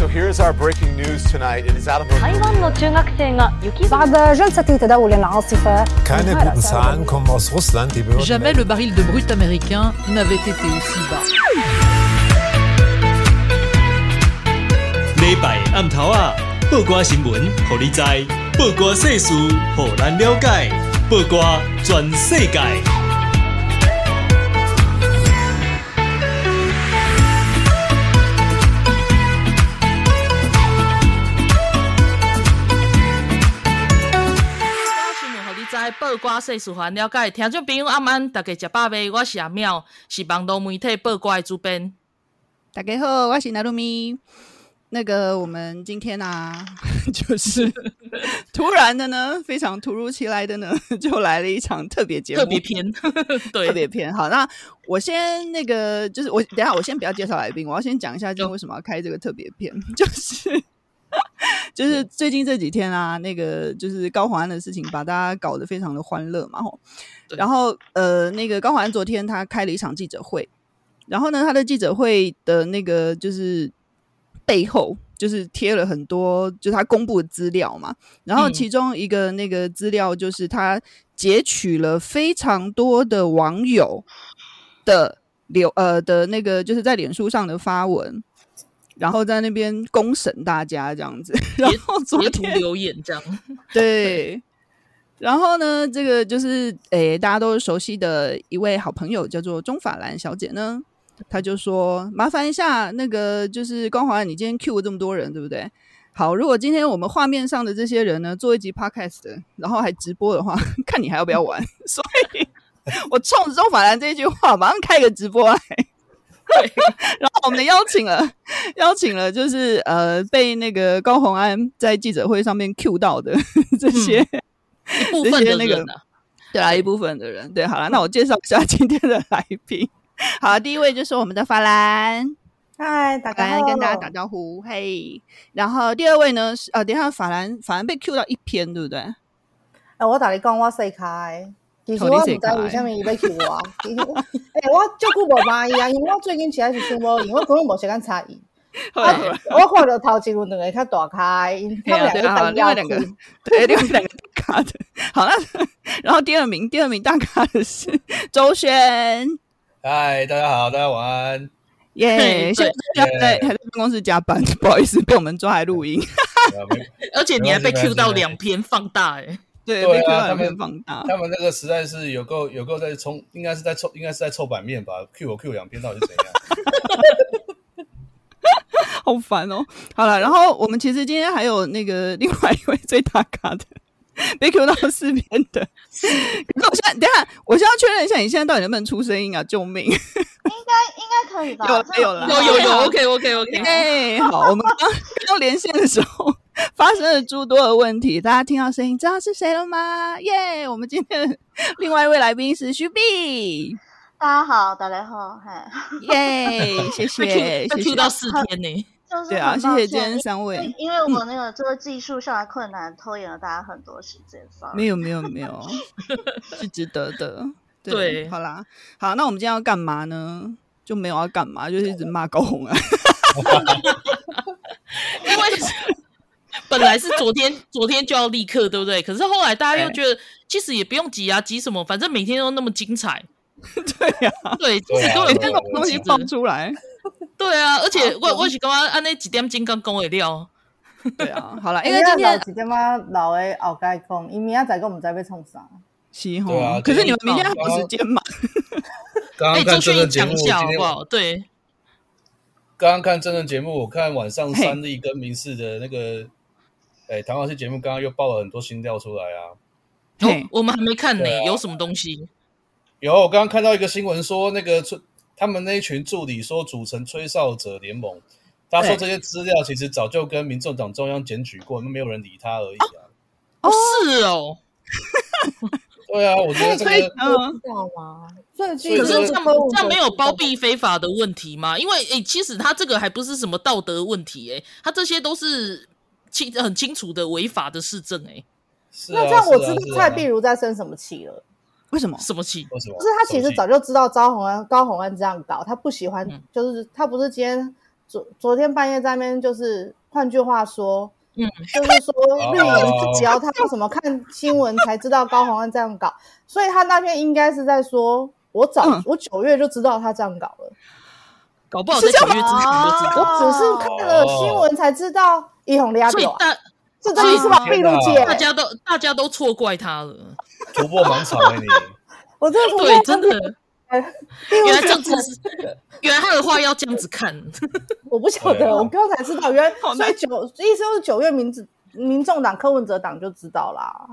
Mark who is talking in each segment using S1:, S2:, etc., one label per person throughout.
S1: So here's our breaking news tonight. It is out of
S2: Keine guten Zahlen kommen aus Russland. Die Behörden
S3: Jamais le baril de brut américain n'avait été aussi bas.
S4: 报挂世事，还了解。
S5: 听众朋友，阿曼，大家食饱未？我是阿妙，是网络媒体报挂的主编。
S6: 大家好，我是娜露咪。那个，我们今天啊，就是 突然的呢，非常突如其来的呢，就来了一场特别节目，
S5: 特别篇，对，
S6: 特别篇。好，那我先那个，就是我等一下，我先不要介绍来宾，我要先讲一下，今天为什么要开这个特别篇，就是 就是最近这几天啊，那个就是高华安的事情，把大家搞得非常的欢乐嘛，吼。然后呃，那个高华安昨天他开了一场记者会，然后呢，他的记者会的那个就是。背后就是贴了很多，就是他公布的资料嘛。然后其中一个那个资料就是他截取了非常多的网友的留呃的那个，就是在脸书上的发文，然后在那边公审大家这样子。然后昨天
S5: 留言这样，
S6: 对。然后呢，这个就是诶，大家都熟悉的一位好朋友叫做钟法兰小姐呢。她就说：“麻烦一下，那个就是光华，你今天 Q 了这么多人，对不对？好，如果今天我们画面上的这些人呢，做一集 Podcast 的，然后还直播的话，看你还要不要玩。所以，我冲着钟法兰这一句话，马上开个直播来。对，然后我们邀请了，邀请了，就是呃，被那个高洪安在记者会上面 Q 到的 这些、
S5: 嗯、一部分的那个，
S6: 对啊，一部分的人。对，好了，那我介绍一下今天的来宾。”好，第一位就是我们的法兰，
S7: 嗨，大家
S6: 跟大家打招呼，嘿。然后第二位呢是呃，等一下法兰，法兰被 Q 到一篇，对不对？哎、
S7: 呃，我打你讲，我细开，其实我唔知为什么伊要 Q 我。哎、欸，我照顾无满意啊，因为我最近实在是想无，因为根本无时间插伊。我看到头前有两个较大开，他们两个另外两个，
S6: 对，另外两个大咖的。好了，然后第二名，第二名大咖的是周轩。
S8: 嗨，大家好，大家晚安。
S6: 耶，现在还在还在办公室加班，不好意思，被我们抓来录音。
S5: 而且你还被 Q 到两篇放大，哎，
S6: 对，对啊，他们放大。
S8: 他们那个实在是有够有够在冲，应该是在凑，应该是在凑版面吧？Q 我 Q 两篇到底是怎样？
S6: 好烦哦。好了，然后我们其实今天还有那个另外一位最大咖的。被 Q 到四边的，可是我现在等一下，我现在确认一下，你现在到底能不能出声音啊？救命！应
S7: 该应该可以吧？
S6: 有有了，
S5: 有有有，OK OK OK。
S6: 哎，好，我们刚刚连线的时候发生了诸多的问题，大家听到声音知道是谁了吗？耶！我们今天另外一位来宾是徐碧，
S9: 大家好，大家好，嗨，
S6: 耶！谢谢，
S5: 被 Q 到四天呢。
S6: 对啊，谢谢今天三位。
S9: 因为我们那个这个技术上的困难，拖延了大家很多时间。
S6: 没有没有没有，是值得的。对，
S5: 对
S6: 好啦，好，那我们今天要干嘛呢？就没有要干嘛，就是一直骂高红啊。
S5: 因为 本来是昨天，昨天就要立刻，对不对？可是后来大家又觉得，其实也不用急啊，急什么？反正每天都那么精彩。
S6: 对呀、啊，
S5: 对，
S6: 每天都有东西放出来。
S5: 对啊，而且我我是刚刚按那几点钟刚讲的了。
S6: 对啊，好了，因为今天
S7: 一点嘛，老的后盖讲，伊明仔载个我们再被冲上。
S6: 是哈，可是你们明天还有时间嘛？
S8: 刚刚看真人节目，
S5: 今天对。
S8: 刚刚看真人节目，我看晚上三立跟民视的那个，哎，唐老师节目，刚刚又爆了很多新料出来啊。
S5: 哦，我们还没看呢，有什么东西？
S8: 有，我刚刚看到一个新闻说，那个他们那一群助理说组成吹哨者联盟，他说这些资料其实早就跟民众党中央检举过，那没有人理他而已啊。
S5: 哦，是哦。
S8: 对啊，我觉得这个知
S7: 道吗？
S5: 可是这样这样没有包庇非法的问题吗？因为诶，其实他这个还不是什么道德问题，诶，他这些都是清很清楚的违法的事政，诶。
S7: 那这样我知道蔡壁如在生什么气了。
S6: 为什么？
S5: 什么气？
S7: 就是他其实早就知道高虹安高虹安这样搞，他不喜欢，嗯、就是他不是今天昨昨天半夜在那边，就是换句话说，嗯，就是说绿营只要他什么看新闻才知道高虹安这样搞，所以他那天应该是在说，我早、嗯、我九月就知道他这样搞了，
S5: 搞不好在九月之前就知道，
S7: 我只是看了新闻才知道一红两狗，这这意思吧？闭路姐，
S5: 大家都大家都错怪他了，
S8: 突破盲场了你，
S7: 我真的
S5: 对真的。原来这样子是，原来他的话要这样子看，
S7: 我不晓得，我刚才知道，原来所以九意思就是九月民民众党柯文哲党就知道啦。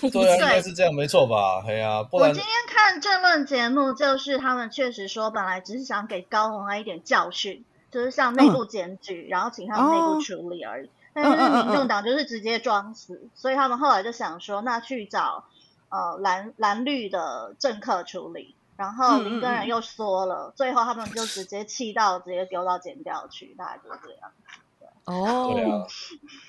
S8: 对啊，应该是这样，没错吧？哎呀，不然
S9: 我今天看政论节目，就是他们确实说，本来只是想给高虹安一点教训，就是向内部检举，嗯、然后请他们内部处理而已。哦、但是民众党就是直接装死，嗯嗯嗯嗯，所以他们后来就想说，那去找呃蓝蓝绿的政客处理。然后林根人又说了，嗯嗯，最后他们就直接气到直接丢到检调去，大概就是这样。
S5: 哦，
S8: 对啊，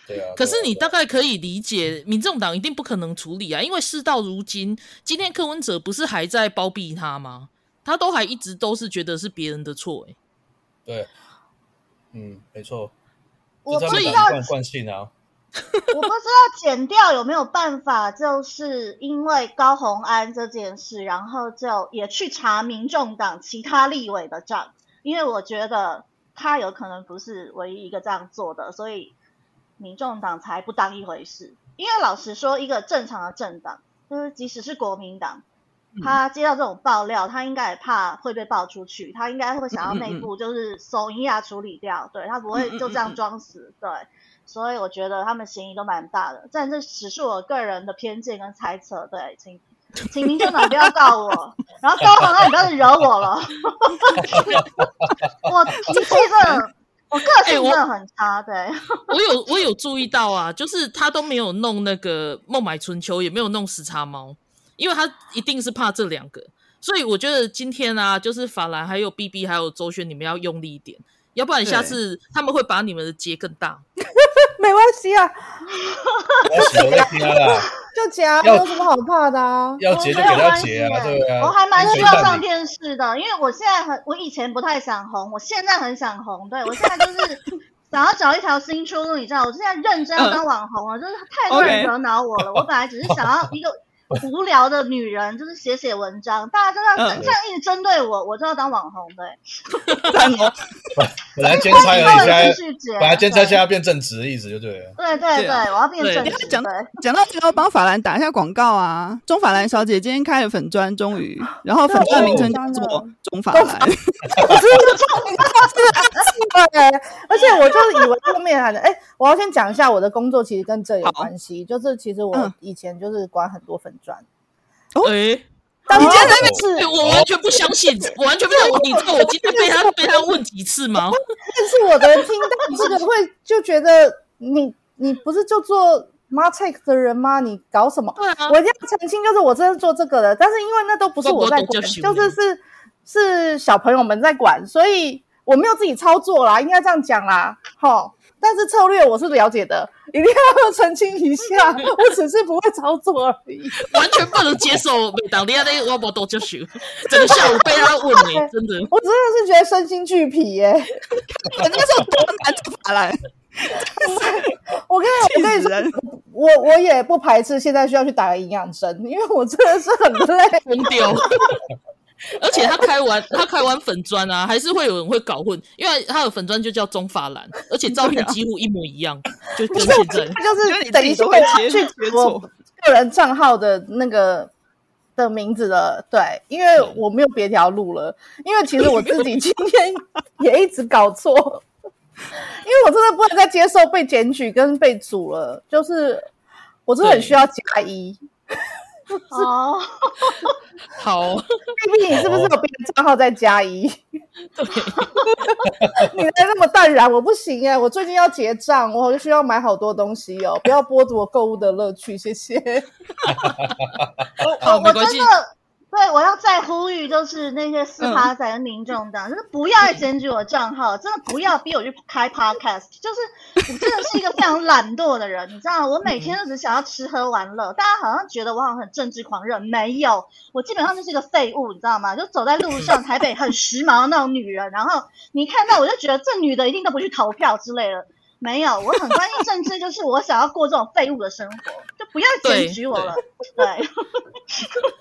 S8: 对啊。
S5: 可是你大概可以理解，民众党一定不可能处理啊，因为事到如今，今天柯文哲不是还在包庇他吗？他都还一直都是觉得是别人的错，欸，
S8: 对，嗯，没错。
S9: 我不知
S8: 道惯性啊。
S9: 我不知道剪掉有没有办法，就是因为高红安这件事，然后就也去查民众党其他立委的账，因为我觉得他有可能不是唯一一个这样做的，所以民众党才不当一回事。因为老实说，一个正常的政党，就是即使是国民党，他接到这种爆料，他应该也怕会被爆出去，他应该会想要内部就是手一下处理掉，对，他不会就这样装死，对。所以我觉得他们嫌疑都蛮大的，但这只是我个人的偏见跟猜测。对，请请民众党不要告我，然后高虹安你不要惹我了。我脾气真的，我个性真的很差。对，
S5: 我有我有注意到啊，就是他都没有弄那个孟买春秋，也没有弄时差猫，因为他一定是怕这两个。所以我觉得今天啊，就是法兰还有 BB 还有周轩，你们要用力一点。要不然下次他们会把你们的结更大。
S7: 没关系啊，就结，有什么好怕的啊？
S8: 要结就给他结啊，对啊。
S9: 我还蛮需要上电视的，因为我现在很，我以前不太想红，我现在很想红。对，我现在就是想要找一条新出路，你知道？我现在认真要当网红了，就是太多人惹恼我了。我本来只是想要一个。无聊的女人就是写写文章，大家就这样这样一直针对我，我就要当网红，对。
S8: 本来兼差而已，现在本来兼差现在变正职的意思就对了。
S9: 对对对，我要变正职。讲
S6: 讲到这个，帮法兰打一下广告啊！钟法兰小姐今天开了粉砖，终于，然后粉专的名称叫做钟法
S7: 兰。对，而且我就是以为后面还能哎，我要先讲一下我的工作，其实跟这有关系，就是其实我以前就是管很多粉。砖
S5: 哦，哎，但你今天在那边是，我完全不相信，我完全不相信。你知道我今天被他被他问几次吗？
S7: 但是我的人听到这个会就觉得你你不是就做 Martech 的人吗？你搞什么？我一定要澄清，就是我真的做这个的，但是因为那都不是我在管，就是是是小朋友们在管，所以我没有自己操作啦，应该这样讲啦，好。但是策略我是了解的，一定要澄清一下，我只是不会操作而已，
S5: 完全不能接受。每当你那个我不多就学，整个下午被他问你，真的，
S7: 我真的是觉得身心俱疲耶。
S6: 那时候多难法兰，
S7: 我跟你我跟你说，我我也不排斥现在需要去打个营养针，因为我真的是很累，
S5: 疯掉。而且他开完他开完粉砖啊，还是会有人会搞混，因为他的粉砖就叫中法兰，而且照片几乎一模一样，就跟现在
S7: 就是等于是会去我个人账号的那个的名字的，对，因为我没有别条路了，因为其实我自己今天 也一直搞错，因为我真的不能再接受被检举跟被阻了，就是我真的很需要加一。
S9: 好，
S5: 好
S7: ，B B，你是不是有别的账号在加一？
S5: 对，
S7: 你还那么淡然，我不行哎，我最近要结账，我就需要买好多东西哦，不要剥夺我购物的乐趣，谢谢。
S9: 我我真的对，我要再呼吁，就是那些四趴仔的民众党，嗯、就是不要再检举我账号，真的不要逼我去开 podcast。就是我真的是一个非常懒惰的人，你知道，我每天都只想要吃喝玩乐。大家好像觉得我好像很政治狂热，没有，我基本上就是一个废物，你知道吗？就走在路上，台北很时髦的那种女人，然后你看到我就觉得这女的一定都不去投票之类的。没有，我很关心政治，就是我想要过这种废物的生活，就不要检举我了。对，对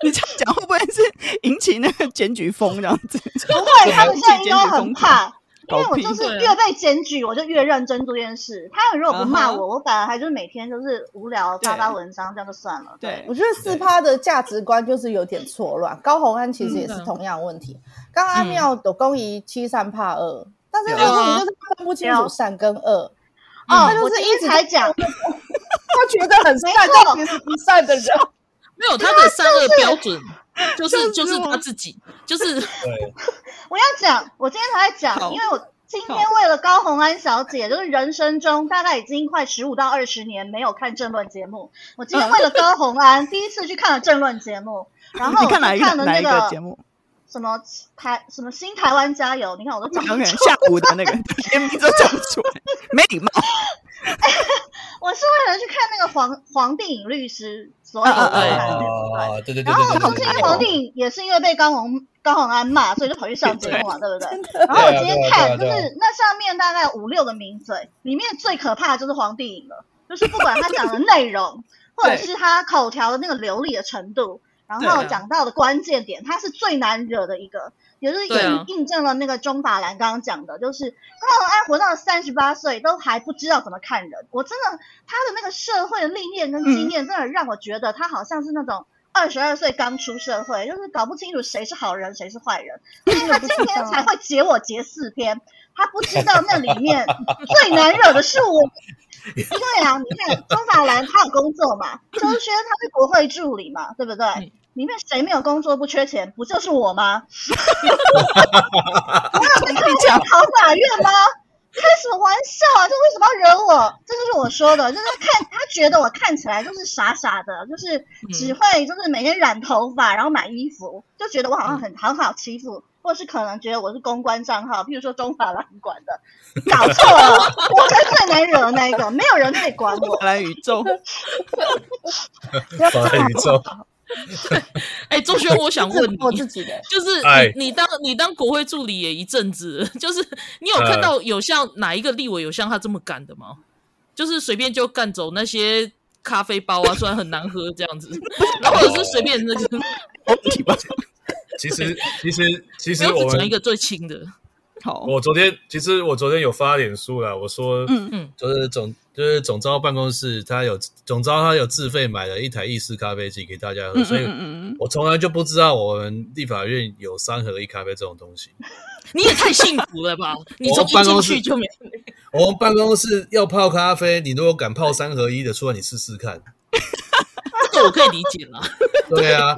S6: 你这样讲会不会是引起那个检举风这样子？
S9: 不会，他们现在应该很怕，因为我就是越被检举，我就越认真做这件事。他们如果不骂我，我反而还就是每天就是无聊发发文章，这样就算了。对，
S7: 我觉得四趴的价值观就是有点错乱。高红安其实也是同样的问题。刚刚阿妙有公益七三怕二，但是问题就是分不清楚善跟恶。
S9: 哦，他就是一直在讲，
S7: 他觉得很善，但其实不善的人，
S5: 没有他的善恶标准，就是就是他自己，就是。
S9: 我要讲，我今天才在讲，因为我今天为了高红安小姐，就是人生中大概已经快十五到二十年没有看政论节目，我今天为了高红安 第一次去看了政论节目，然后我看了那个节目。什么台什么新台湾加油？你看我都讲不出来。
S6: 下午的那个连名字都讲不出来，没礼貌。
S9: 我是为了去看那个黄黄帝影律师，所以才看的。
S8: 对对对。
S9: 然后同时，因为黄帝影也是因为被高虹高虹安骂，所以就跑去上节目嘛，对不对？然后我今天看，就是那上面大概五六个名嘴，里面最可怕的就是黄帝影了，就是不管他讲的内容，或者是他口条的那个流利的程度。然后讲到的关键点，他是最难惹的一个，也就是印印证了那个钟法兰刚刚讲的，就是高虹安活到了三十八岁都还不知道怎么看人。我真的，他的那个社会的历练跟经验，真的让我觉得他好像是那种二十二岁刚出社会，就是搞不清楚谁是好人谁是坏人。所以他今天才会截我截四篇，他不知道那里面最难惹的是我。因为啊，你看钟法兰他有工作嘛，周轩他是国会助理嘛，对不对？里面谁没有工作不缺钱，不就是我吗？我有在跟你讲考法院吗？开什么玩笑啊！这为什么要惹我？这就是我说的，就是看他觉得我看起来就是傻傻的，就是只会就是每天染头发，然后买衣服，就觉得我好像很很好欺负。或是可能觉得我是公关账号，譬如说中法兰管的，搞错了，我才最难惹的那一个，没有人可以管我。
S6: 法兰宇宙，
S8: 法兰宇宙。
S5: 哎、欸，周轩，我想问你，
S7: 我自己的，
S5: 就是你，你当你当国会助理也一阵子，就是你有看到有像哪一个立委有像他这么干的吗？就是随便就干走那些咖啡包啊，虽然很难喝这样子，或者是随便那个。
S8: 其实，其实，其实我们
S5: 一个最轻的。
S6: 好，
S8: 我昨天其实我昨天有发脸书了，我说，嗯嗯，就是总就是总招办公室，他有总招他有自费买了一台意式咖啡机给大家喝，所以我从来就不知道我们立法院有三合一咖啡这种东西。
S5: 你也太幸福了吧！你从办公室就没。
S8: 我们办公室要泡咖啡，你如果敢泡三合一的，出来你试试看。
S5: 这个我可以理解了。
S8: 对啊。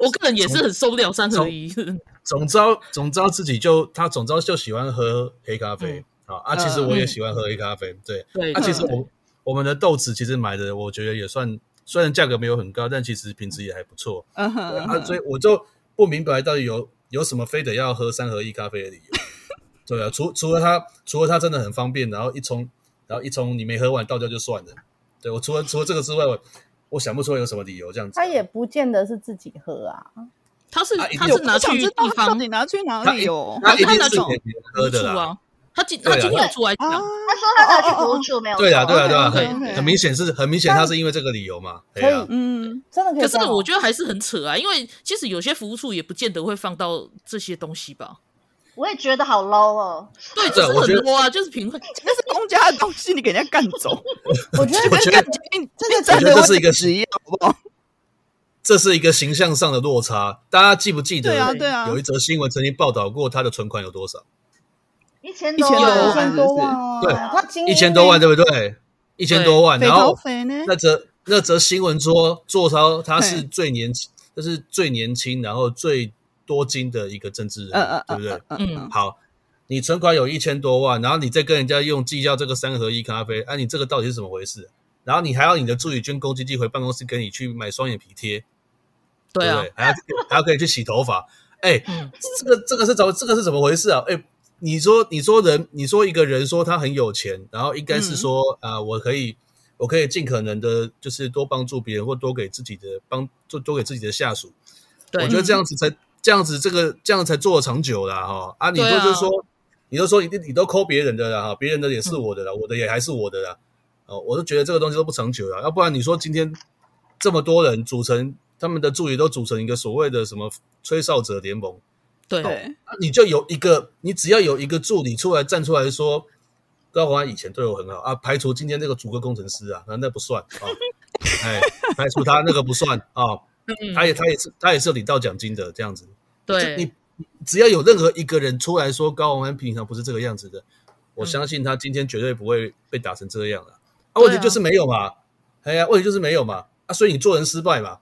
S5: 我个人也是很受不了三合一。
S8: 总招总招自己就他总招就喜欢喝黑咖啡啊啊！其实我也喜欢喝黑咖啡，对对。啊，其实我我们的豆子其实买的，我觉得也算，虽然价格没有很高，但其实品质也还不错。嗯哼。啊，所以我就不明白到底有有什么非得要喝三合一咖啡的理由。对啊，除除了它除了它真的很方便，然后一冲然后一冲你没喝完倒掉就算了。对，我除了除了这个之外，我。我想不出有什么理由这样子。
S7: 他也不见得是自己喝啊，
S5: 他是他是拿去地方，
S6: 你拿去哪里哦？
S8: 他他拿去喝的啊。
S5: 他今他今天有出来讲，他
S9: 说他拿去独处没有。
S8: 对啊对啊对啊，很很明显是很明显，他是因为这个理由嘛。可以，
S7: 嗯，真的可以。
S5: 可是我觉得还是很扯啊，因为其实有些服务处也不见得会放到这些东西吧。
S9: 我也觉得好 low 哦，
S5: 对，就是很 low 啊，就是平衡，
S6: 那是公家的东西，你给人家干走，
S7: 我觉得，
S6: 我觉得，真的，真的，
S8: 这是一个职业，好不好？这是一个形象上的落差，大家记不记得？对啊，对啊，有一则新闻曾经报道过他的存款有多少？
S9: 一千多万，
S7: 一千多万，
S8: 对，一千多万，对不对？一千多万，然后那则那则新闻说，坐超他是最年轻，就是最年轻，然后最。多金的一个政治人，嗯嗯，对不对？嗯，好，你存款有一千多万，然后你再跟人家用计较这个三合一咖啡，哎、啊，你这个到底是怎么回事？然后你还要你的助理捐公积金回办公室给你去买双眼皮贴，
S5: 对啊，
S8: 对 还要还要可以去洗头发。哎，这个这个是怎么这个是怎么回事啊？哎，你说你说人你说一个人说他很有钱，然后应该是说啊，我可以我可以尽可能的，就是多帮助别人或多给自己的帮多多给自己的下属。我觉得这样子才这样子这个这样才做得长久啦哈。啊！你都就是说你都说你你都抠别人的啦哈，别人的也是我的啦，我的也还是我的啦。哦，我都觉得这个东西都不长久了，要不然你说今天这么多人组成他们的助理都组成一个所谓的什么吹哨者联盟，
S5: 对，
S8: 那你就有一个，你只要有一个助理出来站出来说，高华以前对我很好啊，排除今天这个主歌工程师啊，那那不算啊，哎，排除他那个不算啊，他也他也是他也是领到奖金的这样子，
S5: 对，
S8: 你只要有任何一个人出来说高洪安平常不是这个样子的，我相信他今天绝对不会被打成这样了。啊、问题就是没有嘛，哎呀、啊，问题就是没有嘛，啊，所以你做人失败嘛。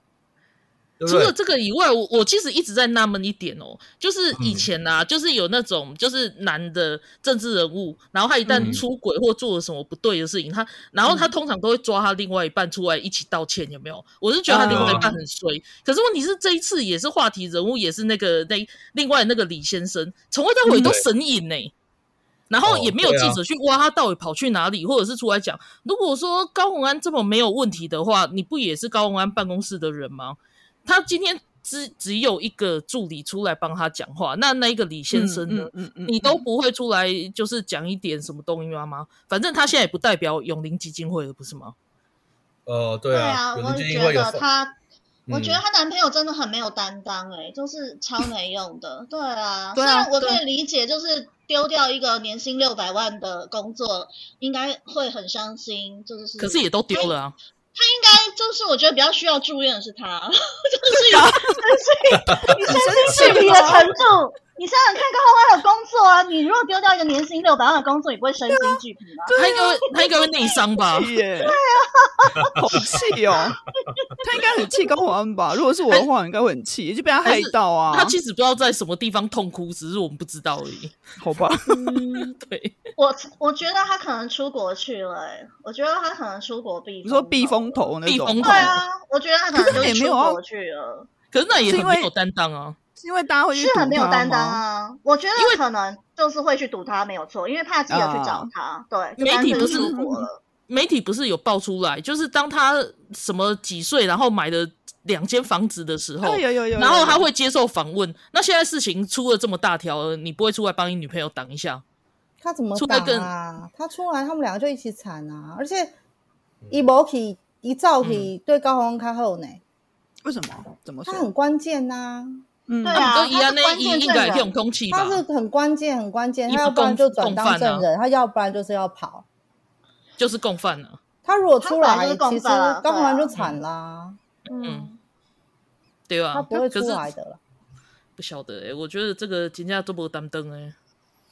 S8: 对对
S5: 除了这个以外，我我其实一直在纳闷一点哦，就是以前呐、啊，嗯、就是有那种就是男的政治人物，然后他一旦出轨或做了什么不对的事情，嗯、他然后他通常都会抓他另外一半出来一起道歉，有没有？我是觉得他另外一半很衰，啊、可是问题是这一次也是话题人物，也是那个那另外那个李先生，从头到尾都神隐呢。然后也没有记者去挖他到底跑去哪里，或者是出来讲。如果说高虹安这么没有问题的话，你不也是高虹安办公室的人吗？他今天只只有一个助理出来帮他讲话，那那一个李先生呢？嗯嗯嗯嗯、你都不会出来就是讲一点什么东西吗？反正他现在也不代表永林基金会了，不是吗？
S8: 哦，对啊，
S9: 对啊，我觉得他。我觉得她男朋友真的很没有担当，欸，哎，就是超没用的。对啊，虽然我可以理解，就是丢掉一个年薪六百万的工作，应该会很伤心，就是。
S5: 可是也都丢了啊。
S9: 他应该就是，我觉得比较需要住院的是他，就是有，就是你身心俱疲的程度。你想想看，高虹安有工作啊！你如果丢掉一个年薪六百万的工作，你不会身心俱疲吗？
S5: 他应该会，他应该会内伤吧？
S6: 对啊，好气哦！他应该很气高虹安吧？如果是我的话，我应该会很气，就被他害到啊！
S5: 他其实不知道在什么地方痛哭，只是我们不知道而已。
S6: 好吧？
S5: 对，
S9: 我我觉得他可能出国去了，哎，我觉得他可能出国避，
S6: 你说避风头那种？
S9: 对啊，我觉得他可能就出国去了。
S5: 可是那也很没有担当啊。
S6: 因为大家会去
S9: 很没有担当啊，我觉得可能就是会去堵他没有错，因为怕记者去找他。对，
S5: 媒体不是媒体不是有爆出来，就是当他什么几岁，然后买的两间房子的时候，有有有然后他会接受访问。那现在事情出了这么大条，你不会出来帮你女朋友挡一下？
S7: 他怎么挡啊？他出来，他们两个就一起惨啊！而且一毛起一照起对高虹安较好呢？
S6: 为什么？怎么说？
S7: 他很关键呐。
S9: 嗯，对啊，他是关键
S5: 这种空气，
S7: 他是很关键，很关键。他要不然就转当证人，他要不然就是要跑，
S5: 就是共犯了。
S7: 他如果出来，其实高虹安就惨啦。
S5: 嗯，对啊，
S7: 他不会出来的了。
S5: 不晓得哎，我觉得这个金价这么担当哎。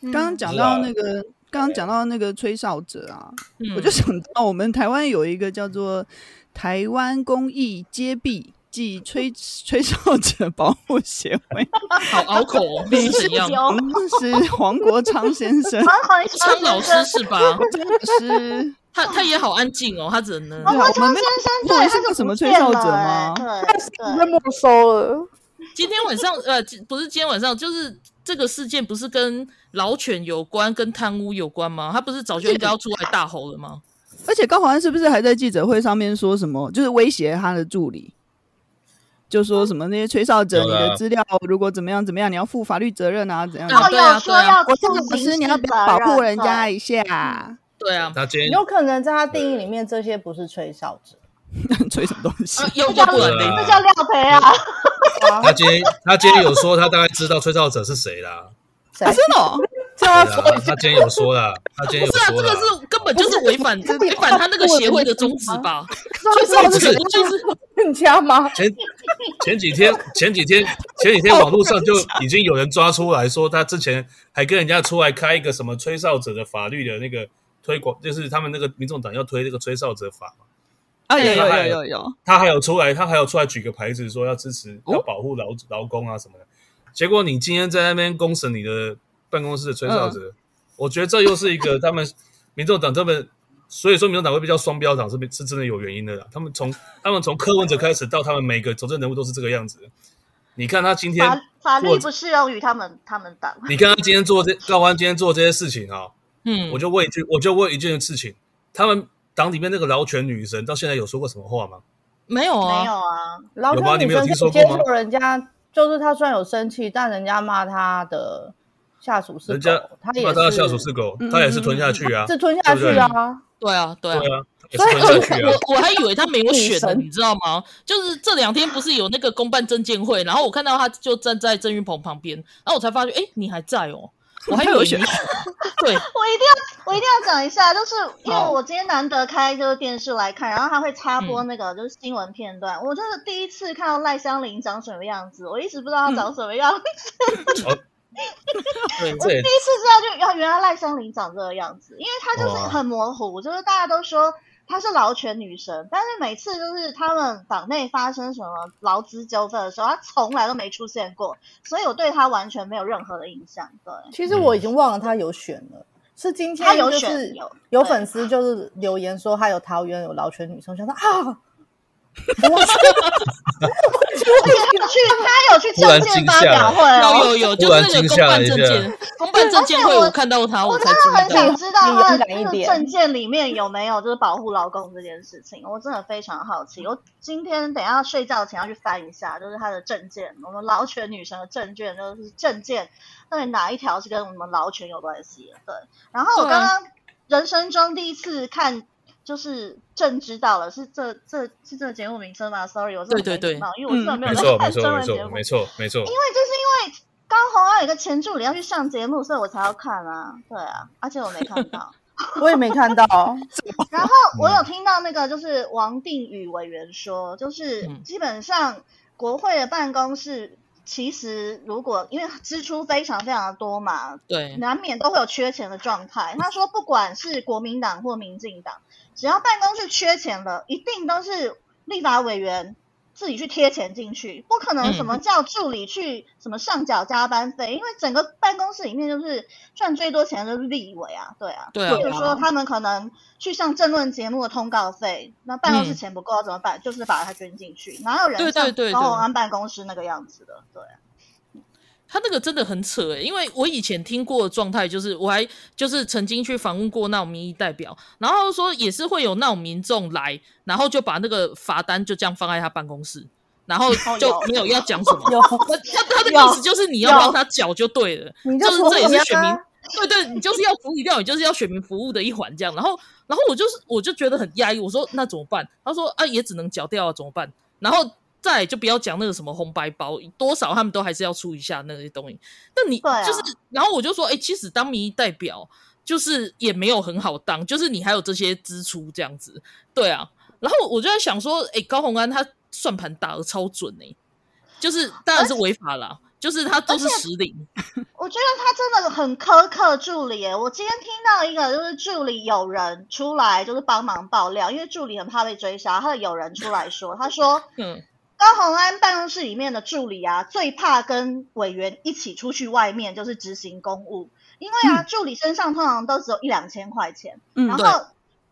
S6: 刚刚讲到那个，刚刚讲到那个吹哨者啊，我就想到我们台湾有一个叫做台湾公益接臂。即吹 吹哨者保护协会，
S5: 好拗口哦，是怎样？
S6: 是黄国昌先生，
S5: 昌老师是吧？
S6: 是，
S5: 他他也好安静哦，他只能。
S9: 黄国昌先生，对，他
S6: 是什么吹哨者吗？
S7: 对，被没收了。
S5: 今天晚上，呃，不是今天晚上，就是这个事件不是跟老犬有关，跟贪污有关吗？他不是早就应该要出来大吼了吗？
S6: 而且高华安是不是还在记者会上面说什么，就是威胁他的助理？就说什么那些吹哨者，你的资料如果怎么样怎么样，你要负法律责任啊？怎样？
S9: 对啊，说要
S6: 我这个老师，你要不要保护人家一下？
S5: 对啊，
S7: 有可能在他定义里面，这些不是吹哨者，
S6: 吹什么东西？
S5: 又叫料，
S9: 这叫廖培啊。
S8: 他今天他今天有说，他大概知道吹哨者是谁啦。
S6: 谁？真的？
S8: 他他今天有说了，他今天有说。
S5: 不是啊，这个是根本就是违反违反他那个协会的宗旨吧？吹哨者就是
S7: 更加吗？
S8: 前前几天前几天前几天网络上就已经有人抓出来说，他之前还跟人家出来开一个什么吹哨者的法律的那个推广，就是他们那个民众党要推那个吹哨者法嘛。
S6: 啊有有有有有，
S8: 他还有出来，他还有出来举个牌子说要支持要保护劳劳工啊什么的。结果你今天在那边公审你的办公室的吹哨者，我觉得这又是一个他们民众党这么所以说民众党会被叫双标党是是真的有原因的啦。他们从他们从柯文哲开始到他们每个执政人物都是这个样子。你看他今天
S9: 法法律不适用于他们他们党。
S8: 你看他今天做这高虹安今天做这些事情啊，嗯，我就问一句，我就问一件事情，他们党里面那个劳权女神到现在有说过什么话吗？
S5: 没有啊，
S9: 没有啊，
S7: 劳权女神是接受人家，就是他虽然有生气，但人家骂他的下属是狗，
S8: 人家
S7: 他也
S8: 骂他的下属是狗，他也是吞下去啊，
S7: 是吞下去啊，
S5: 对啊，对啊。
S7: 所以
S5: 我我还以为他没有 选，你知道吗？就是这两天不是有那个公办证监会，然后我看到他就站在郑云鹏旁边，然后我才发觉，哎，你还在哦，我还以为选。对，
S9: 我一定要我一定要讲一下，就是因为我今天难得开这个电视来看，然后他会插播那个就是新闻片段，我就是第一次看到赖香林长什么样子，我一直不知道他长什么样子。我第一次知道，就要原来赖香林长这个样子，因为他就是很模糊，就是大家都说。她是劳权女神，但是每次就是他们党内发生什么劳资纠纷的时候，她从来都没出现过，所以我对她完全没有任何的印象。对，
S7: 其实我已经忘了她有选了，是今天就是有有粉丝就是留言说她有桃园有劳权女生，我想说啊。我
S9: 去，他有去证件发表
S5: 会，有有有，就是那个公办证件，公办证件会，我看到他，我
S9: 真的很想知道他的那个政见里面有没有就是保护老公这件事情，我真的非常好奇。我今天等下睡觉前要去翻一下，就是他的证件，我们劳权女神的证件，就是证件到底哪一条是跟我们劳权有关系？对，然后我刚刚人生中第一次看。就是朕知道了，是这这是这个节目名称吗？Sorry，我是很没礼貌，因为我真的没有在看真人节目。
S8: 没错，没错。因
S9: 为就是因为刚红安有一个前助理要去上节目，所以我才要看啊。对啊，而且我没看到，
S7: 我也没看到。
S9: 然后我有听到那个就是王定宇委员说，就是基本上国会的办公室。其实，如果因为支出非常非常的多嘛，
S5: 对，
S9: 难免都会有缺钱的状态。他说，不管是国民党或民进党，只要办公室缺钱了，一定都是立法委员。自己去贴钱进去，不可能什么叫助理去什么上缴加班费，嗯、因为整个办公室里面就是赚最多钱的就是立委啊，对啊，
S5: 对啊，
S9: 比如说他们可能去上政论节目的通告费，那办公室钱不够怎么办？嗯、就是把它捐进去，哪有人像高鸿安办公室那个样子的？对、啊。
S5: 他那个真的很扯诶，因为我以前听过的状态就是，我还就是曾经去访问过那种民意代表，然后说也是会有那种民众来，然后就把那个罚单就这样放在他办公室，然后就没有要讲 什么。他他的意思就是你要帮他缴就对了，就是这也是选民，对对，你就是要处理掉，你就是要选民服务的一环这样。然后然后我就是我就觉得很压抑，我说那怎么办？他说啊也只能缴掉啊，怎么办？然后。再就不要讲那个什么红白包，多少他们都还是要出一下那些东西。但你就是，啊、然后我就说，哎、欸，其实当民意代表就是也没有很好当，就是你还有这些支出这样子，对啊。然后我就在想说，哎、欸，高虹安他算盘打的超准哎、欸，就是当然是违法啦，就是他都是实领。
S9: 我觉得他真的很苛刻助理哎，我今天听到一个就是助理有人出来就是帮忙爆料，因为助理很怕被追杀，他的有人出来说，他说，嗯。高虹安办公室里面的助理啊，最怕跟委员一起出去外面，就是执行公务。因为啊，嗯、助理身上通常都只有一两千块钱，嗯、然后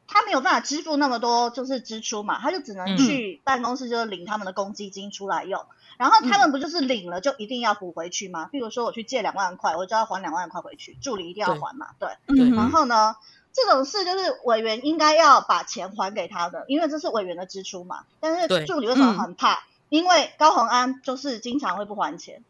S9: 他没有办法支付那么多就是支出嘛，他就只能去办公室就是领他们的公积金出来用。嗯、然后他们不就是领了就一定要补回去吗？比如说我去借两万块，我就要还两万块回去，助理一定要还嘛，对。对嗯、然后呢，这种事就是委员应该要把钱还给他的，因为这是委员的支出嘛。但是助理为什么很怕？因为高洪安就是经常会不还钱，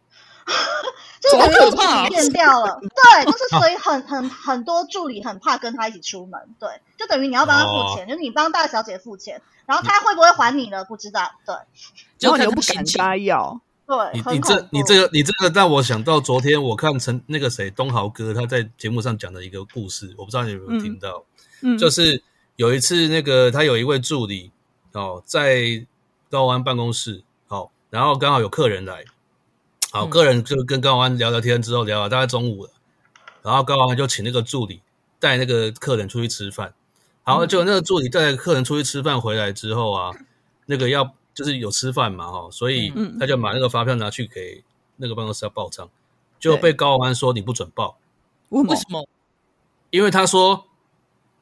S9: 就是助理变掉了，对，就是所以很很很多助理很怕跟他一起出门，对，就等于你要帮他付钱，就是你帮大小姐付钱，然后他会不会还你呢？不知道，对，
S6: 然后你又不敢加要，
S9: 对，
S8: 你你这你这个你这个让我想到昨天我看陈那个谁东豪哥他在节目上讲的一个故事，我不知道你有没有听到，嗯，就是有一次那个他有一位助理哦在高虹安办公室。然后刚好有客人来，好，客人就跟高虹安聊聊天之后聊了大概中午了，然后高虹安就请那个助理带那个客人出去吃饭，好，就那个助理带客人出去吃饭回来之后啊，那个要就是有吃饭嘛哈，所以他就把那个发票拿去给那个办公室要报账，就被高虹安说你不准报，
S5: 为什么？
S8: 因为他说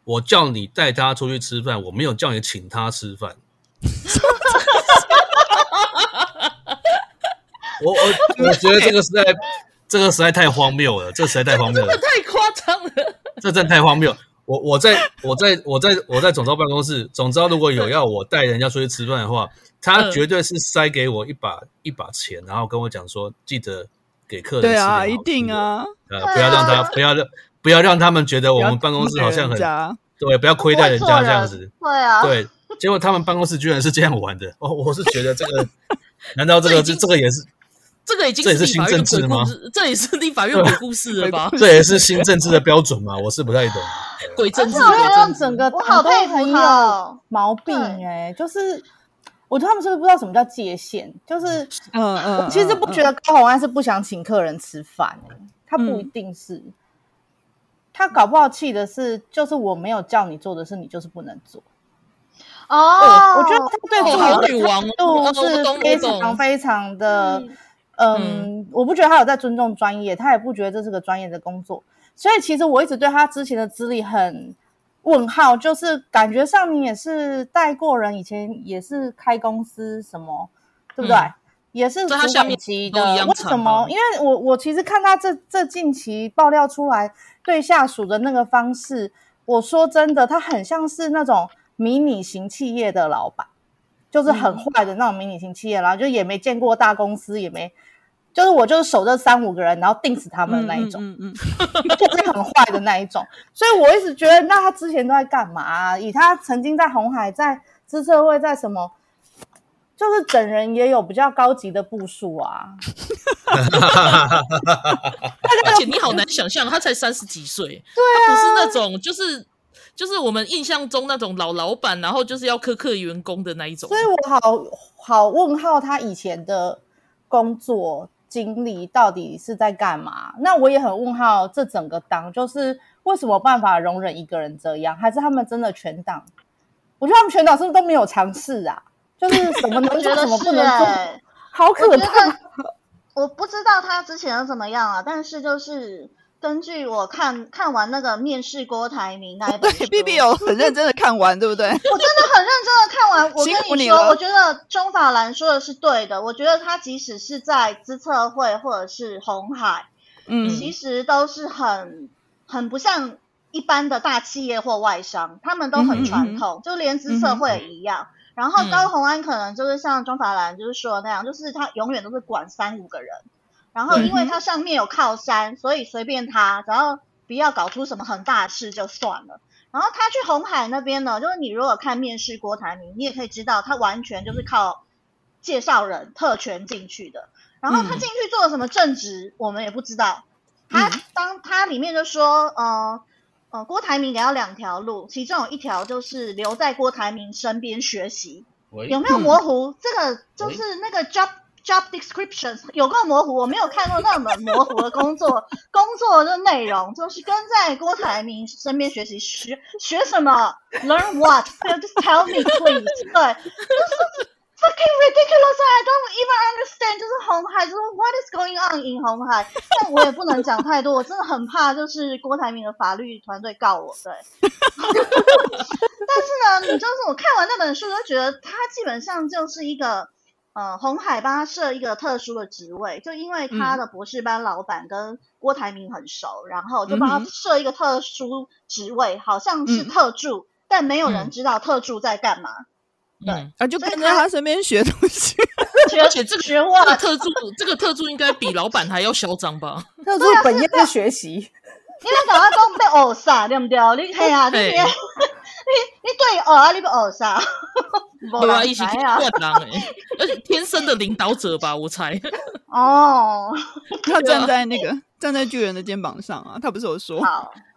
S8: 我叫你带他出去吃饭，我没有叫你请他吃饭。我我 我觉得这个实在，这个实在太荒谬了，这个实在太荒谬了，
S5: 这太夸张了，
S8: 这真太荒谬。我我在我在我在我在总招办公室，总招如果有要我带人家出去吃饭的话，他绝对是塞给我一把一把钱，然后跟我讲说，记得给客人吃。
S6: 对啊，一定啊，
S8: 呃，不要让他不要让不要让他们觉得我们办公室好像很对，不要亏待人家这样子。
S9: 对啊，
S8: 对，结果他们办公室居然是这样玩的。哦，我是觉得这个，难道这个 这这个也是？
S5: 这个已经是这也是新政治吗？这也是立法院鬼故事了吧？
S8: 这也是新政治的标准吗？我是不太懂。
S5: 鬼政治，
S7: 我觉得整个
S9: 我好佩服他
S7: 毛病哎，就是我觉得他们是不是不知道什么叫界限？就是嗯嗯，我其实不觉得高虹安是不想请客人吃饭哎，他不一定是，他搞不好气的是，就是我没有叫你做的事，你就是不能做。哦，我觉得他对我的态度是非常非常的。嗯，嗯，我不觉得他有在尊重专业，他也不觉得这是个专业的工作，所以其实我一直对他之前的资历很问号，就是感觉上你也是带过人，以前也是开公司什么，对不对？嗯、也是主管级的，为什么？因为我我其实看他这这近期爆料出来对下属的那个方式，我说真的，他很像是那种迷你型企业的老板，就是很坏的那种迷你型企业，然后就也没见过大公司，也没。就是我就是守着三五个人，然后定死他们的那一种，嗯嗯，嗯 就是很坏的那一种。所以我一直觉得，那他之前都在干嘛啊？以他曾经在红海、在资策会、在什么，就是整人也有比较高级的部署啊。
S5: 而且你好难想象，他才三十几岁，对啊，他不是那种就是就是我们印象中那种老老板，然后就是要苛刻员工的那一种。
S7: 所以我好好问号他以前的工作。经历到底是在干嘛？那我也很问号，这整个党就是为什么办法容忍一个人这样？还是他们真的全党？我觉得他们全党是不是都没有尝试啊？就是什么能做，什么不能做，好可怕！
S9: 我不知道他之前怎么样啊，但是就是。根据我看看完那个面试郭台铭那一本，
S6: 对，B B 有很认真的看完，对不对？我真
S9: 的很认真的看完。我跟你说，我觉得钟法兰说的是对的。我觉得他即使是在资策会或者是红海，嗯，其实都是很很不像一般的大企业或外商，他们都很传统，嗯、就连资策会也一样。嗯、然后高红安可能就是像钟法兰就是说的那样，就是他永远都是管三五个人。然后，因为他上面有靠山，所以随便他，只要不要搞出什么很大的事就算了。然后他去红海那边呢，就是你如果看面试郭台铭，你也可以知道他完全就是靠介绍人特权进去的。然后他进去做了什么正职，我们也不知道。他当他里面就说，呃呃，郭台铭给他两条路，其中有一条就是留在郭台铭身边学习。有没有模糊？这个就是那个 job。Job descriptions 有够模糊，我没有看过那么模糊的工作。工作的内容就是跟在郭台铭身边学习，学学什么？Learn what? Just tell me, please. 对，就是 fucking ridiculous. I don't even understand. 就是红海，就是 What is going on in 红海？但我也不能讲太多，我真的很怕，就是郭台铭的法律团队告我。对。但是呢，你就是我看完那本书，就觉得他基本上就是一个。呃，红海帮他设一个特殊的职位，就因为他的博士班老板跟郭台铭很熟，嗯、然后就帮他设一个特殊职位，嗯、好像是特助，嗯、但没有人知道特助在干嘛。
S6: 嗯、对，啊，就跟在他身边学东西，
S5: 而且这个学哇，特助这个特助应该比老板还要嚣张吧？
S7: 特助本业在学习，因
S9: 为赶快都被偶杀，对不对？你看 啊，你。你你对哦啊，你不哦啥？
S5: 对啊，一起灌狼哎，而且天生的领导者吧，我猜。
S9: 哦，
S6: 他站在那个站在巨人的肩膀上啊，他不是有说，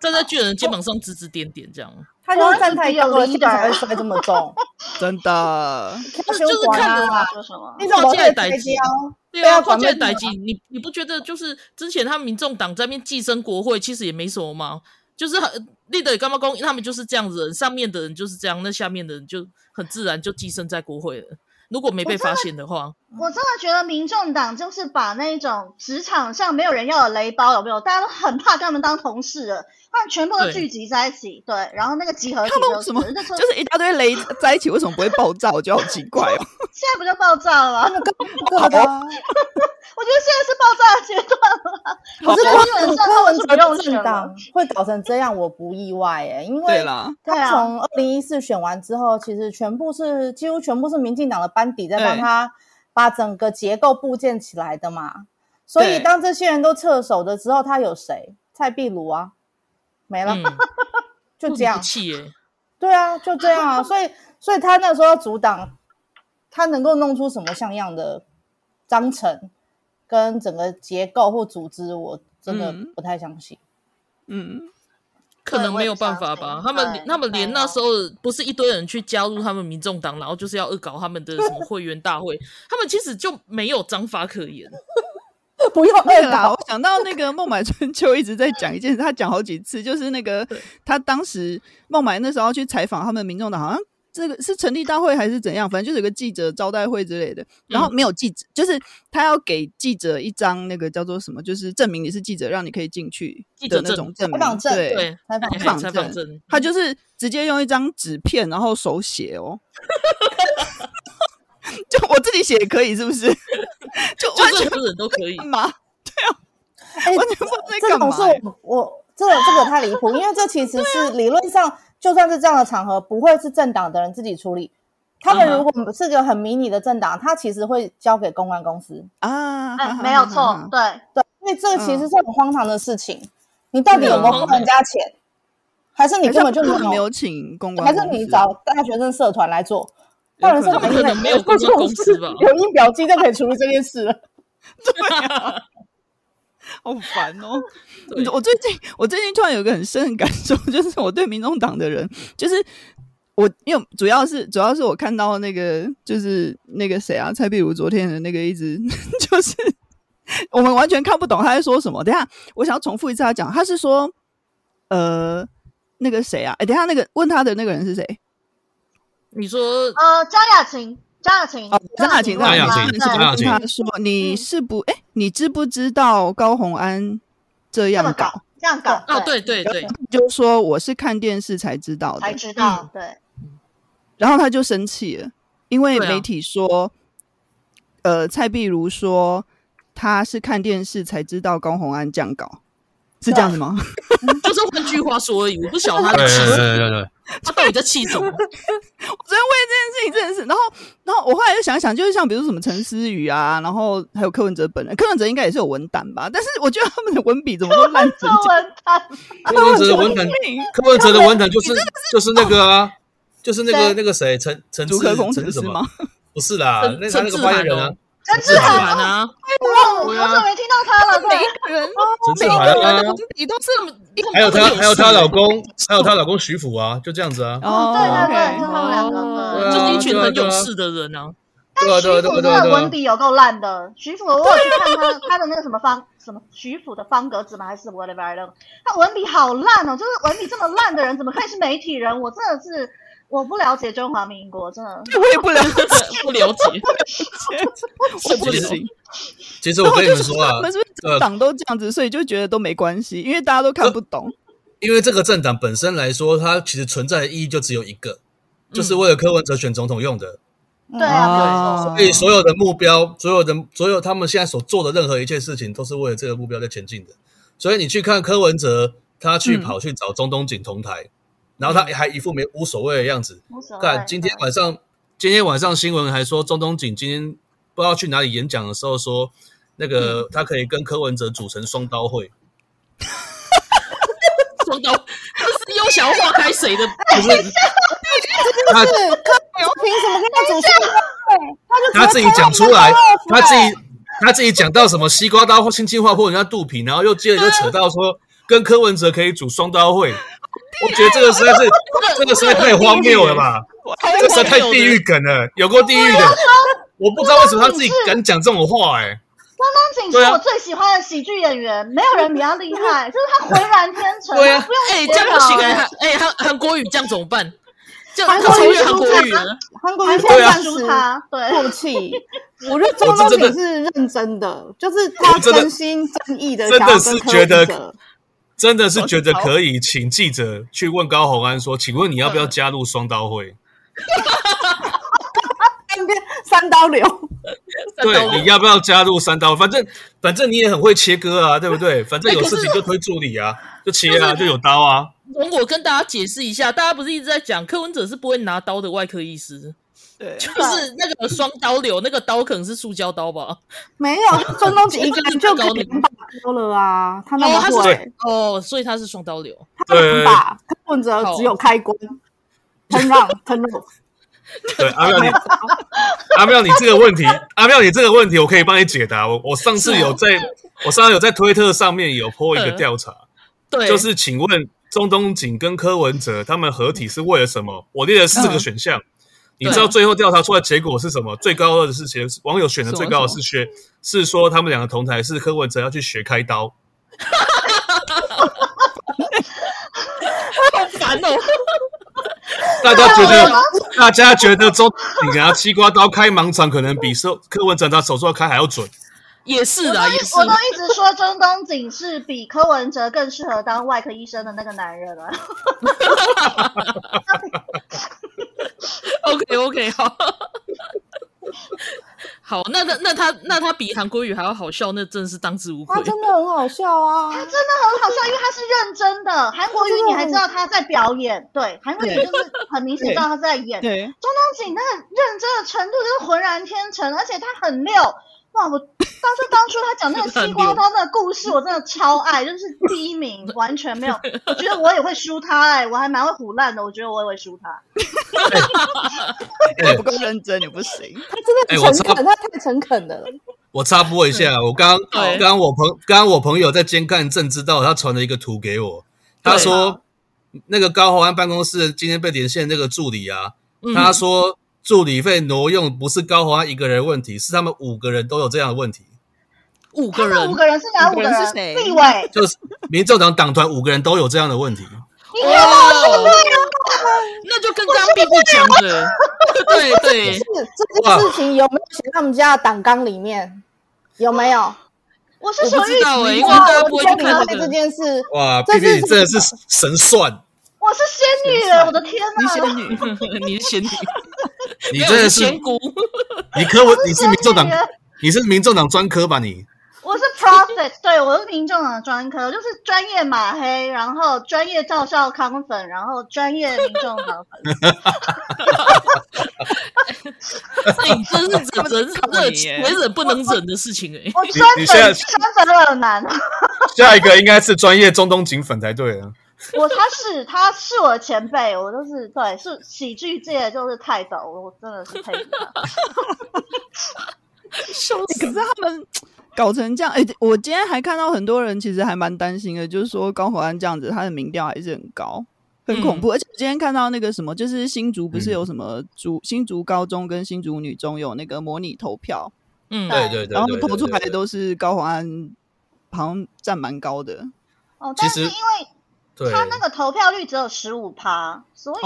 S5: 站在巨人的肩膀上指指点点这样。
S7: 他就是站太高了，肩膀才会摔这么重。
S6: 真的，
S5: 就是看着他说什么，你怎么在代机？对啊，跨界代机，你你不觉得就是之前他民众党在那边寄生国会，其实也没什么吗？就是很立德干嘛公，他们就是这样子人，上面的人就是这样，那下面的人就很自然就寄生在国会了。如果没被发现的话，
S9: 我真的觉得民众党就是把那种职场上没有人要的雷包有没有？大家都很怕跟他们当同事了，他们全部都聚集在一起，对，对然后那个集合体、就是，
S6: 他们什么就是一大堆雷在一起，为什么不会爆炸？我觉得好奇怪哦。
S9: 现在不就爆炸了吗？好 的，我觉得现在是爆炸的阶段了。可是
S7: 基本上他们不用政党会搞成这样，我不意外诶，因为他从二零一四选完之后，其实全部是几乎全部是民进党的班底在帮他。把整个结构部建起来的嘛，所以当这些人都撤手的时候，他有谁？蔡壁如啊，没了，嗯、就这样。对啊，就这样啊。所以，所以他那时候要阻挡，他能够弄出什么像样的章程跟整个结构或组织，我真的不太相信。嗯。嗯
S5: 可能没有办法吧，他们他们连那时候不是一堆人去加入他们民众党，然后就是要恶搞他们的什么会员大会，他们其实就没有章法可言。
S7: 不要恶搞，
S6: 我想到那个孟买春秋一直在讲一件事，他讲好几次，就是那个他当时孟买那时候去采访他们民众党，好像。这个是成立大会还是怎样？反正就是有个记者招待会之类的，然后没有记者，嗯、就是他要给记者一张那个叫做什么，就是证明你是记者，让你可以进去的那种证明。
S7: 采访证，
S6: 对，采访证，证。他就是直接用一张纸片，然后手写哦。就我自己写也可以，是不是？就完全
S5: 人都可以
S6: 吗？对啊，
S7: 哎，完全不知道在干嘛。这种是我，我这个这个太离谱，因为这其实是理论上。就算是这样的场合，不会是政党的人自己处理。他们如果是个很迷你的政党，他其实会交给公关公司
S6: 啊。
S9: 哎，没有错，对
S7: 对，因为这个其实是很荒唐的事情。你到底有没有付人家钱？还是你根本就
S6: 没有请公关？
S7: 还是你找大学生社团来做？
S5: 大学生可能没有公关公司吧？
S7: 有印表机就可以处理这件事了。
S6: 对啊。好烦哦！我最近我最近突然有一个很深的感受，就是我对民众党的人，就是我因为主要是主要是我看到那个就是那个谁啊，蔡壁如昨天的那个一直 就是我们完全看不懂他在说什么。等一下我想要重复一次他讲，他是说呃那个谁啊？哎，等一下那个问他的那个人是谁？
S5: 你说
S9: 呃张雅琴。张雅琴，
S6: 张雅琴，张雅
S8: 琴，张雅琴，
S6: 他说：“你是不？哎、嗯，你知不知道高红安这样搞？
S9: 这样搞？
S5: 哦，对对对，
S6: 就是说我是看电视才知道的，
S9: 才知道。对。
S6: 然后他就生气了，因为媒体说，啊、呃，蔡壁如说他是看电视才知道高红安这样搞。”是这样子吗？
S5: 就是换句话说而已，我不晓得他的对，对对对，他到底在气什么？我昨
S6: 天为这件事情真的是，然后，然后我后来就想想，就是像比如说什么陈思宇啊，然后还有柯文哲本人，柯文哲应该也是有文胆吧？但是我觉得他们的文笔怎么都烂成这样？
S8: 柯文哲的 文胆，柯文哲的文胆就是就是那个啊，就是那个那个谁，陈陈志陈什么？不是啦，那他那个发言人啊。
S9: 陈志涵啊！我我怎么没听到他了？每一个人，
S8: 陈志涵啊，你都是还有她，还有她老公，还有她老公徐福啊，就这样子啊。
S9: 哦，对对对，就他们两个，
S5: 就是一群很有势的人啊。
S9: 但徐福真的文笔有够烂的。徐福，我有去看他他的那个什么方什么徐福的方格子吗？还是 whatever？他文笔好烂哦，就是文笔这么烂的人，怎么可以是媒体人？我真的是。我不了解中华民国，真的，
S6: 我也不了解，
S5: 不了解，
S6: 我不行。
S8: 其实我跟你们说啊，
S6: 他们是不是整个党都这样子，所以就觉得都没关系，因为大家都看不懂。
S8: 因为这个政党本身来说，它其实存在的意义就只有一个，就是为了柯文哲选总统用的。
S9: 对啊，
S8: 所以所有的目标，所有的所有他们现在所做的任何一切事情，都是为了这个目标在前进的。所以你去看柯文哲，他去跑去找钟东锦同台。然后他还一副没无所谓的样子。看今天晚上，今天晚上新闻还说，钟东锦今天不知道去哪里演讲的时候说，那个他可以跟柯文哲组成双刀会。
S5: 双刀，这是又想要划开谁的？
S7: 不是，他是柯凭什么跟他组成？
S8: 他自己讲出来，他自己他自己讲到什么西瓜刀轻轻划破人家肚皮，然后又接着又扯到说跟柯文哲可以组双刀会。我觉得这个实在是，这个实在太荒谬了吧！这实在太地狱梗了，有够地狱的。我不知道为什么他自己敢讲这种话，哎。
S9: 汪东景是我最喜欢的喜剧演员，没有人比他厉害，就是他浑然天成。
S5: 对啊，不用哎，这样不行哎，哎，韩韩国语这样怎么办？就韩国语韩国语，
S7: 韩国语现在输他，对，过气。我觉得钟东景是认真的，就是他真心真意的，
S8: 真的是觉得，真的是觉得可以请记者去问高虹安说，请问你要不要加入双刀会？
S7: 三刀流，
S8: 对，你要不要加入三刀？反正反正你也很会切割啊，对不对？反正有事情就推助理啊，就切啊，就有刀啊。
S5: 我跟大家解释一下，大家不是一直在讲柯文哲是不会拿刀的外科医师。对，就是那个双刀流，那个刀可能是塑胶刀吧？
S7: 没有，中东锦一个人就可以 两把刀了啊！他那么会
S5: 哦，所以他是双刀流。
S7: 他两把，柯文哲只有开关，turn on turn off。
S8: 对，阿妙你，阿妙你这个问题，阿妙你这个问题，我可以帮你解答。我我上次有在，我上次有在推特上面有 po 一个调查，对，就是请问中东锦跟柯文哲他们合体是为了什么？我列了四个选项。你知道最后调查出来结果是什么？最高的是谁？网友选的最高的是学，是说他们两个同台，是柯文哲要去学开刀。
S5: 好烦哦！
S8: 大家觉得，大家觉得中你拿西瓜刀开盲肠，可能比手柯文哲拿手术要开还要准。
S5: 也是的，也是。
S9: 我都一直说中东锦是比柯文哲更适合当外科医生的那个男人了。
S5: OK OK 好，好，那那那他那他比韩国语还要好笑，那真的是当之无愧。
S7: 他真的很好笑啊，
S9: 他真的很好笑，因为他是认真的。韩国语你还知道他在表演，对，韩国语就是很明显知道他在演。对，钟东锦那个认真的程度就是浑然天成，而且他很溜。哇！我当初当初他讲那个西瓜刀那个故事，我真的超爱，就是第一名，完全没有。我觉得我也会输他哎、欸，我还蛮会唬烂的，我觉得我也会输他。
S6: 你不够认真，你不行。
S7: 他真的诚恳，他太诚恳的了。
S8: 我插播一下，我刚刚刚我朋刚刚我朋友在监看正知道，他传了一个图给我，他说那个高宏安办公室今天被连线那个助理啊，他说。助理费挪用不是高虹安一个人的问题，是他们五个人都有这样的问题。
S5: 五个人，
S9: 五个人是哪五个人？是谁？立委
S8: 就是民众党党团五个人都有这样的问题。
S9: 你别把我说对了，
S5: 那就跟刚刚 B B 讲的，对对。
S7: 这件事情有没有写他们家的党纲里面？有没有？
S9: 我是不知
S5: 道哎，因为大家不会去看
S7: 这件事。
S8: 哇，B B 真的是神算。
S9: 我是仙女了，我的天哪！
S5: 你仙女，你是仙女，
S8: 你真的是仙姑。你科文，你是民众党，你是民众党专科吧？你
S9: 对，我是民众党专科，就是专业马黑，然后专业赵少康粉，然后专业民众党粉。
S5: 你真是忍忍忍，忍忍不能忍的事情哎！
S9: 我专粉专粉耳男。
S8: 下一个应该是专业中东警粉才对啊。
S9: 我他是他是我的前辈，我都是对，是喜剧界就是泰斗，我真的是佩服他。
S6: 笑死！可是他们搞成这样，哎、欸，我今天还看到很多人其实还蛮担心的，就是说高虹安这样子，他的民调还是很高，很恐怖。嗯、而且我今天看到那个什么，就是新竹不是有什么竹新竹高中跟新竹女中有那个模拟投票，
S8: 嗯，对对对，
S6: 然后投出来的都是高虹安，好像占蛮高的。
S9: 哦，但是因为。他那个投票率只有十五趴，所以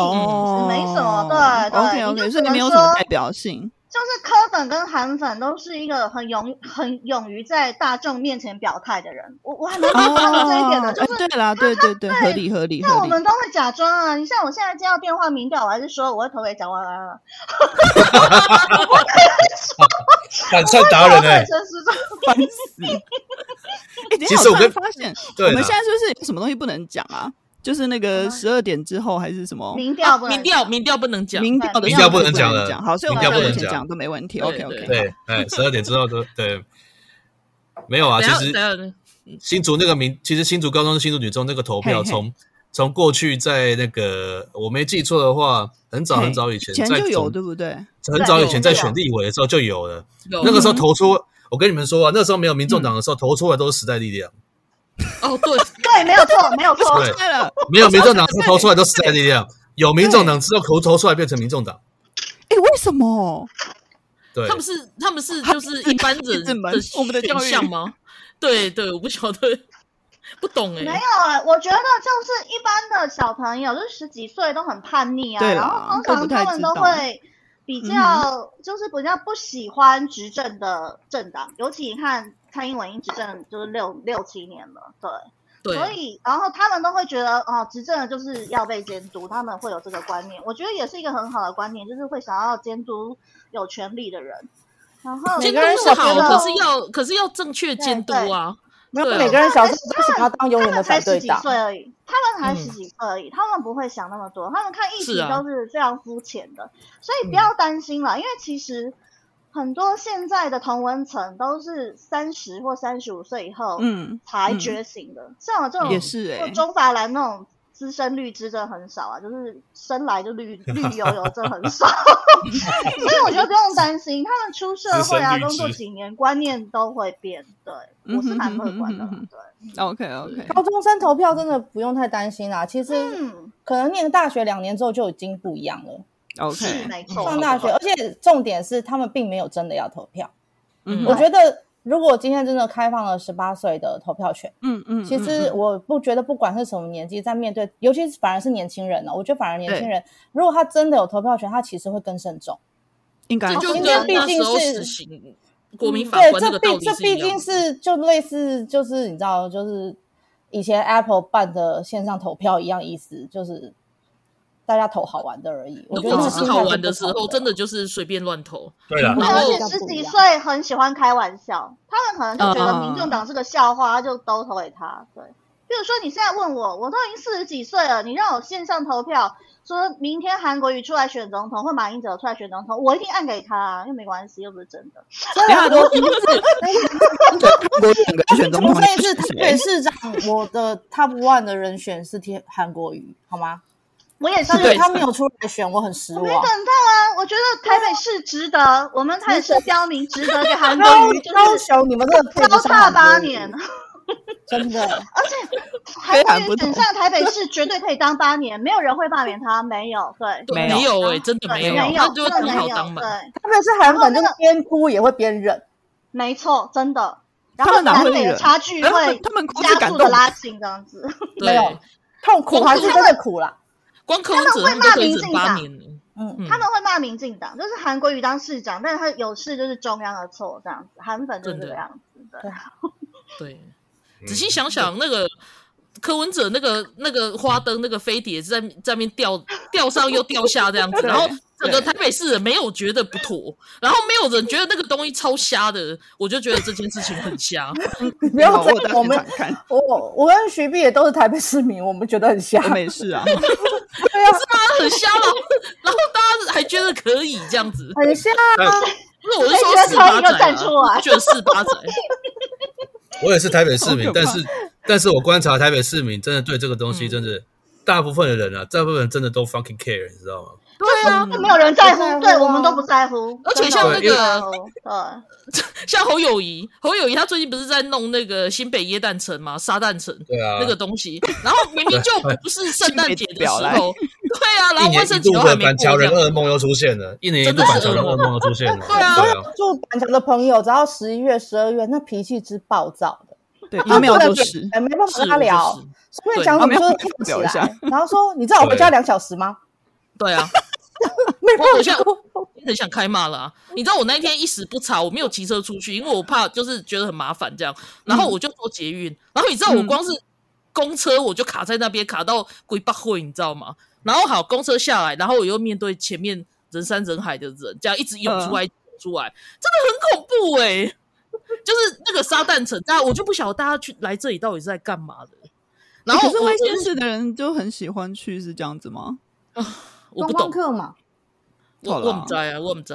S9: 没什么。对对
S6: ，OK OK，所以没有什么代表性。
S9: 就是柯粉跟韩粉都是一个很勇、很勇于在大众面前表态的人。我我还蛮喜欢这一点的，就是
S6: 对啦，对对对，合理合理。
S9: 那我们都会假装啊，你像我现在接到电话民调，我还是说我会投给蒋万安了。我可以说，
S8: 反串达人哎，
S6: 烦死！其实我会发现，我们现在是不是有什么东西不能讲啊？就是那个十二点之后还是什么
S9: 民调？
S5: 民调民调不能讲，
S6: 民调的
S8: 民调不能讲了。
S6: 好，所以我们不能讲都没问题。OK OK。
S8: 对，哎，十二点之后都对，没有啊。其实新竹那个民，其实新竹高中、新竹女中那个投票，从从过去在那个我没记错的话，很早很早以前
S6: 在有对不对？
S8: 很早以前在选立委的时候就有了。那个时候投出，我跟你们说啊，那时候没有民众党的时候，投出来都是时代力量。
S5: 哦，对
S9: 对，没有错，没有错，
S6: 对了，
S8: 没有民众党投出来都时代力量，有民众党之后投投出来变成民众党。
S6: 哎，为什么？
S8: 对，
S5: 他们是他们是就是一般人的我们的教育吗？对对，我不晓得。不懂哎、欸，
S9: 没有哎、欸，我觉得就是一般的小朋友，就是十几岁都很叛逆啊，然后通常他们都会比较就是比较不喜欢执政的政党，嗯、尤其你看蔡英文已经执政就是六六七年了，对。对，所以，然后他们都会觉得，哦，执政的就是要被监督，他们会有这个观念。我觉得也是一个很好的观念，就是会想要监督有权力的人。然后
S5: 监督是好，可是要可是要正确监督啊。
S7: 没有，每个人小时候都想要当永远的反对党。
S9: 他们才十几岁而已，他们才十几岁而已，他们不会想那么多，他们看议题都是非常肤浅的，所以不要担心了，因为其实。很多现在的同文层都是三十或三十五岁以后，嗯，才觉醒的。嗯、像我这种也是哎，中法蓝那种资深绿枝真的很少啊，就是生来就绿 绿油油，真的很少。所以我觉得不用担心，他们出社会啊，工作几年，观念都会变。对，我是蛮乐观的。嗯、哼哼哼
S6: 对，OK OK。
S7: 高中生投票真的不用太担心啦，其实可能念大学两年之后就已经不一样了。
S6: OK，
S7: 上大学，而且重点是他们并没有真的要投票。嗯，我觉得如果今天真的开放了十八岁的投票权，嗯嗯，其实我不觉得不管是什么年纪，在面对，尤其是反而是年轻人呢，我觉得反而年轻人，如果他真的有投票权，他其实会更慎重。
S6: 应该，
S5: 今天毕竟是国民法官，这毕这毕竟是
S7: 就类似就是你知道，就是以前 Apple 办的线上投票一样意思，就是。大家投好玩的而已，我觉得
S5: 只是好玩的时候，真的就是随便乱投。
S8: 对了，
S9: 而且十几岁很喜欢开玩笑，他们可能就觉得民众党是个笑话，他就都投给他。对，比如说你现在问我，我都已经四十几岁了，你让我线上投票，说明天韩国瑜出来选总统，或马英九出来选总统，我一定按给他啊，因为没关系，又不是真的。
S7: 真的，我不是。我选个选总统，这次台北市长，我的 top one 的人选是天韩国瑜，好吗？
S9: 我也是，
S7: 他没有出来选，我很失望。
S9: 我没等到啊，我觉得台北市值得，我们台北市标明值得给韩国瑜，
S7: 高雄你们这个
S9: 高大八年，
S7: 真的。
S9: 而且 韩国瑜选上台北市绝对可以当八年，没有人会罢免他，没有，对，
S5: 没有哎，真的没有，
S9: 没有，
S5: 真的没有。对，
S7: 特别是韩粉，就是边哭也会边忍，
S9: 没错，真的。然后南北的差距会加速的拉近，这样子，
S7: 没有痛苦还是真的苦了。
S5: 光柯文哲他们会骂民进党，
S9: 嗯，他们会骂民进党，就是韩国瑜当市长，但是他有事就是中央的错，这样子，韩粉就是这个样子，的，
S5: 对，仔细想想，那个柯文哲那个那个花灯那个飞碟在在那边吊吊上又掉下这样子，然后。整个台北市人没有觉得不妥，然后没有人觉得那个东西超瞎的，我就觉得这件事情很瞎。
S7: 没有，我们我我跟徐碧也都是台北市民，我们觉得很瞎，
S6: 没事啊。
S7: 对啊，
S5: 是吗？很瞎吗？然后大家还觉得可以这样子，
S7: 很瞎啊。
S5: 不是，我是说四八仔啊，觉得四八仔。
S8: 我也是台北市民，但是但是我观察台北市民真的对这个东西，真的大部分的人啊，大部分人真的都 fucking care，你知道吗？
S5: 对啊，
S9: 没有人在乎，对我们都不在乎。
S5: 而且像那个，对，像侯友谊，侯友谊他最近不是在弄那个新北耶诞城吗？沙诞城，对啊，那个东西，然后明明就不是圣诞节的时候，对啊，然后万圣节都还没过，
S8: 板桥人噩梦又出现了，一年一度板桥人噩梦又出现了，
S7: 对啊，住板桥的朋友，只要十一月、十二月，那脾气之暴躁的，
S6: 对，他没有就是，
S7: 没办法跟他聊，所以讲什么就跳起来，然后说，你知道我回家两小时吗？
S5: 对啊。我好像很想开骂了啊！你知道我那一天一时不察，我没有骑车出去，因为我怕就是觉得很麻烦这样。然后我就坐捷运，然后你知道我光是公车我就卡在那边，卡到鬼八会，你知道吗？然后好，公车下来，然后我又面对前面人山人海的人，这样一直涌出来，涌出来，真的很恐怖哎、欸！就是那个沙旦城，大家我就不晓得大家去来这里到底是在干嘛的。然后
S6: 可是外县市的人就很喜欢去，是这样子吗？
S5: 啊。我不懂
S7: 嘛，
S5: 我我不知啊，我不知。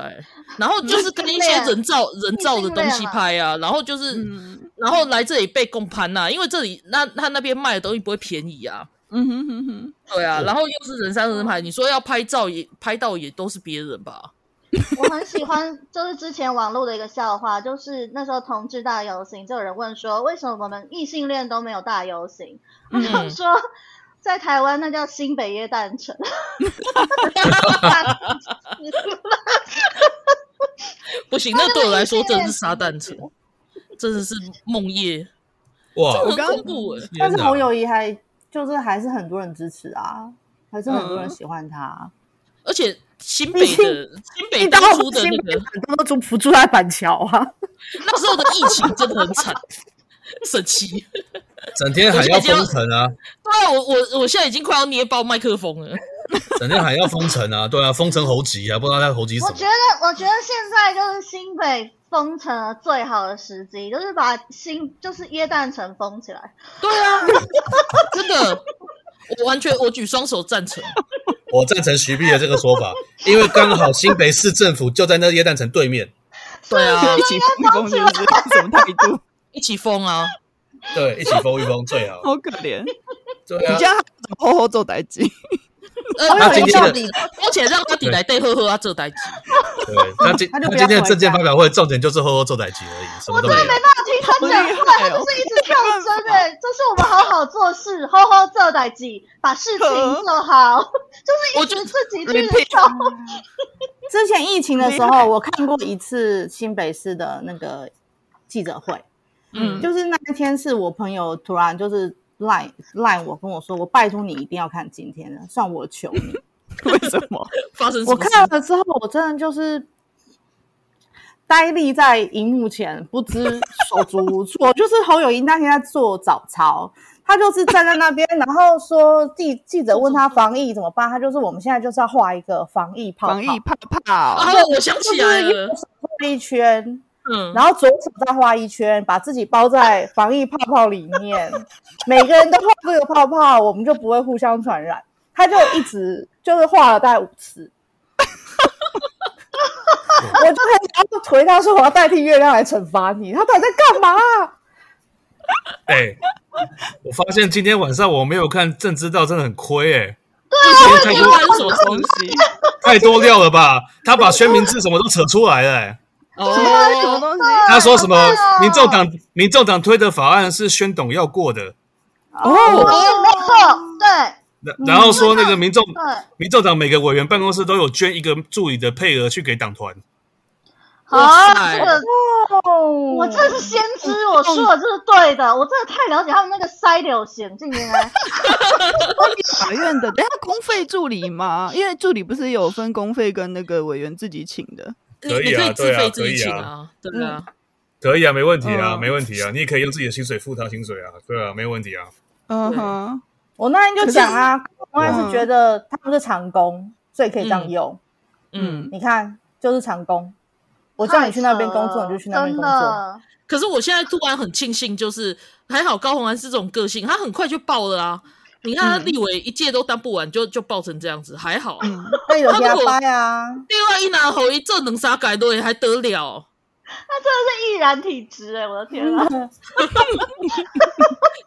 S5: 然后就是跟一些人造 人造的东西拍啊，然后就是，然后来这里被共攀呐，因为这里那他那边卖的东西不会便宜啊。嗯哼哼哼，对啊，然后又是人山人海，你说要拍照也拍到也都是别人吧？
S9: 我很喜欢，就是之前网络的一个笑话，就是那时候同志大游行，就有人问说，为什么我们异性恋都没有大游行？他就说。在台湾，那叫新北耶诞城。
S5: 不行，那对我来说真的是沙旦城，真的是梦夜。
S8: 哇，
S5: 我刚恐怖哎！
S7: 但是侯友宜还就是还是很多人支持啊，还是很多人喜欢他。嗯、
S5: 而且新北的新北当初的那个
S7: 很多都住不住在板桥啊，
S5: 那时候的疫情真的很惨，神奇，
S8: 整天还要封城啊！
S5: 对啊，我我我现在已经快要捏爆麦克风了。
S8: 整天还要封城啊，对啊，封城猴急啊，不知道他猴急什么。
S9: 我觉得，我觉得现在就是新北封城的最好的时机，就是把新就是耶诞城封起来。
S5: 对啊，真的，我完全我举双手赞成。
S8: 我赞成徐碧的这个说法，因为刚好新北市政府就在那耶诞城对面。
S5: 对啊，
S6: 一起封？什么态度？
S5: 一起封啊！
S8: 对，一起疯一疯最好。
S6: 好可怜，
S8: 对啊，
S6: 你这样怎么好好做代志？
S5: 呃，他今天的，而且让他底来对呵呵啊做代志。
S8: 对，他今他今天的政见发表会重点就是呵呵做代志而已，什么都没有。
S9: 我真的没办法听他讲话，他就是一直跳针哎，就是我们好好做事，呵呵做代志，把事情做好，就是一直自己去做。
S7: 之前疫情的时候，我看过一次新北市的那个记者会，嗯，就是那一天是我朋友突然就是。赖赖我跟我说，我拜托你一定要看今天的，算我求你。
S6: 为什么？
S5: 发生什么？
S7: 我看了之后，我真的就是呆立在荧幕前，不知手足无措。就是侯友谊那天在做早操，他就是站在那边，然后说记记者问他防疫怎么办，他就是我们现在就是要画一个防疫泡泡，
S6: 防疫泡泡。
S5: 然后我想起来了，
S7: 画一圈。嗯，然后左手再画一圈，把自己包在防疫泡泡里面，每个人都画这个泡泡，我们就不会互相传染。他就一直就是画了大概五次，我就很想要回他说，我要代替月亮来惩罚你。他到底在干嘛？
S8: 哎、欸，我发现今天晚上我没有看正知道，真的很亏哎、欸。
S5: 对，太多什么东西，
S8: 太多料了吧？他把宣明智什么都扯出来了、欸。
S6: 哦，什么东西？
S8: 他说什么？民众党民众党推的法案是宣董要过的。
S9: 哦，没错，对。
S8: 然然后说那个民众民众党每个委员办公室都有捐一个助理的配额去给党团。
S9: 啊，这个我这是先知，我说的这是对的，我真的太了解他们那个筛流险境了。
S6: 法院的，等下公费助理嘛，因为助理不是有分公费跟那个委员自己请的。
S8: 可以啊，对啊，可以啊，
S5: 对啊，
S8: 可以啊，没问题啊，没问题啊，你也可以用自己的薪水付他薪水啊，对啊，没问题啊。
S7: 嗯哼，我那天就讲啊，我还是觉得他不是长工，所以可以这样用。嗯，你看，就是长工，我叫你去那边工作，你就去那边工作。
S5: 可是我现在突然很庆幸，就是还好高红安是这种个性，他很快就爆了啊。你看他立委一届都当不完，就就爆成这样子，还好。
S7: 他有加班啊。
S5: 另外一男侯一这能啥改对还得了？
S9: 他真的是易燃体质哎！我的天啊！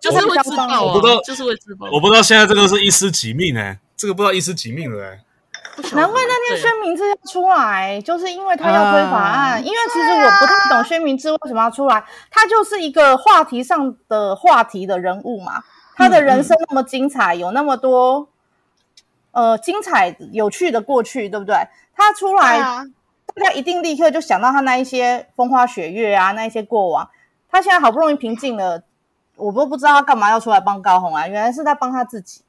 S5: 就是会自爆啊！
S8: 我不知道，
S5: 就是会自爆。
S8: 我不知道现在这个是一尸几命哎，这个不知道一尸几命了哎。
S7: 难怪那天宣明志要出来，就是因为他要推法案。因为其实我不太懂宣明志为什么要出来，他就是一个话题上的话题的人物嘛。他的人生那么精彩，有那么多呃精彩有趣的过去，对不对？他出来，啊、大家一定立刻就想到他那一些风花雪月啊，那一些过往。他现在好不容易平静了，我都不知道他干嘛要出来帮高红啊？原来是在帮他自己。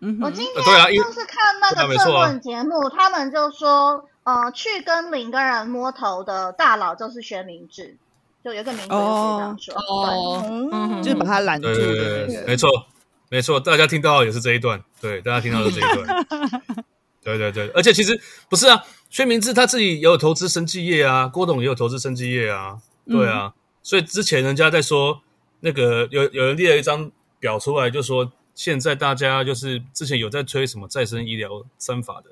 S9: 嗯，我今天就是看那个政论节目，他们就说，呃，去跟林根人摸头的大佬就是薛明志。就有一个名字就是这样说，哦，
S6: 嗯，就是把他拦住，对
S8: 对对，没错，没错，大家听到也是这一段，对，大家听到的这一段，对对对，而且其实不是啊，薛明志他自己也有投资生技业啊，郭董也有投资生技业啊，对啊，所以之前人家在说那个有有人列了一张表出来，就说现在大家就是之前有在推什么再生医疗三法的，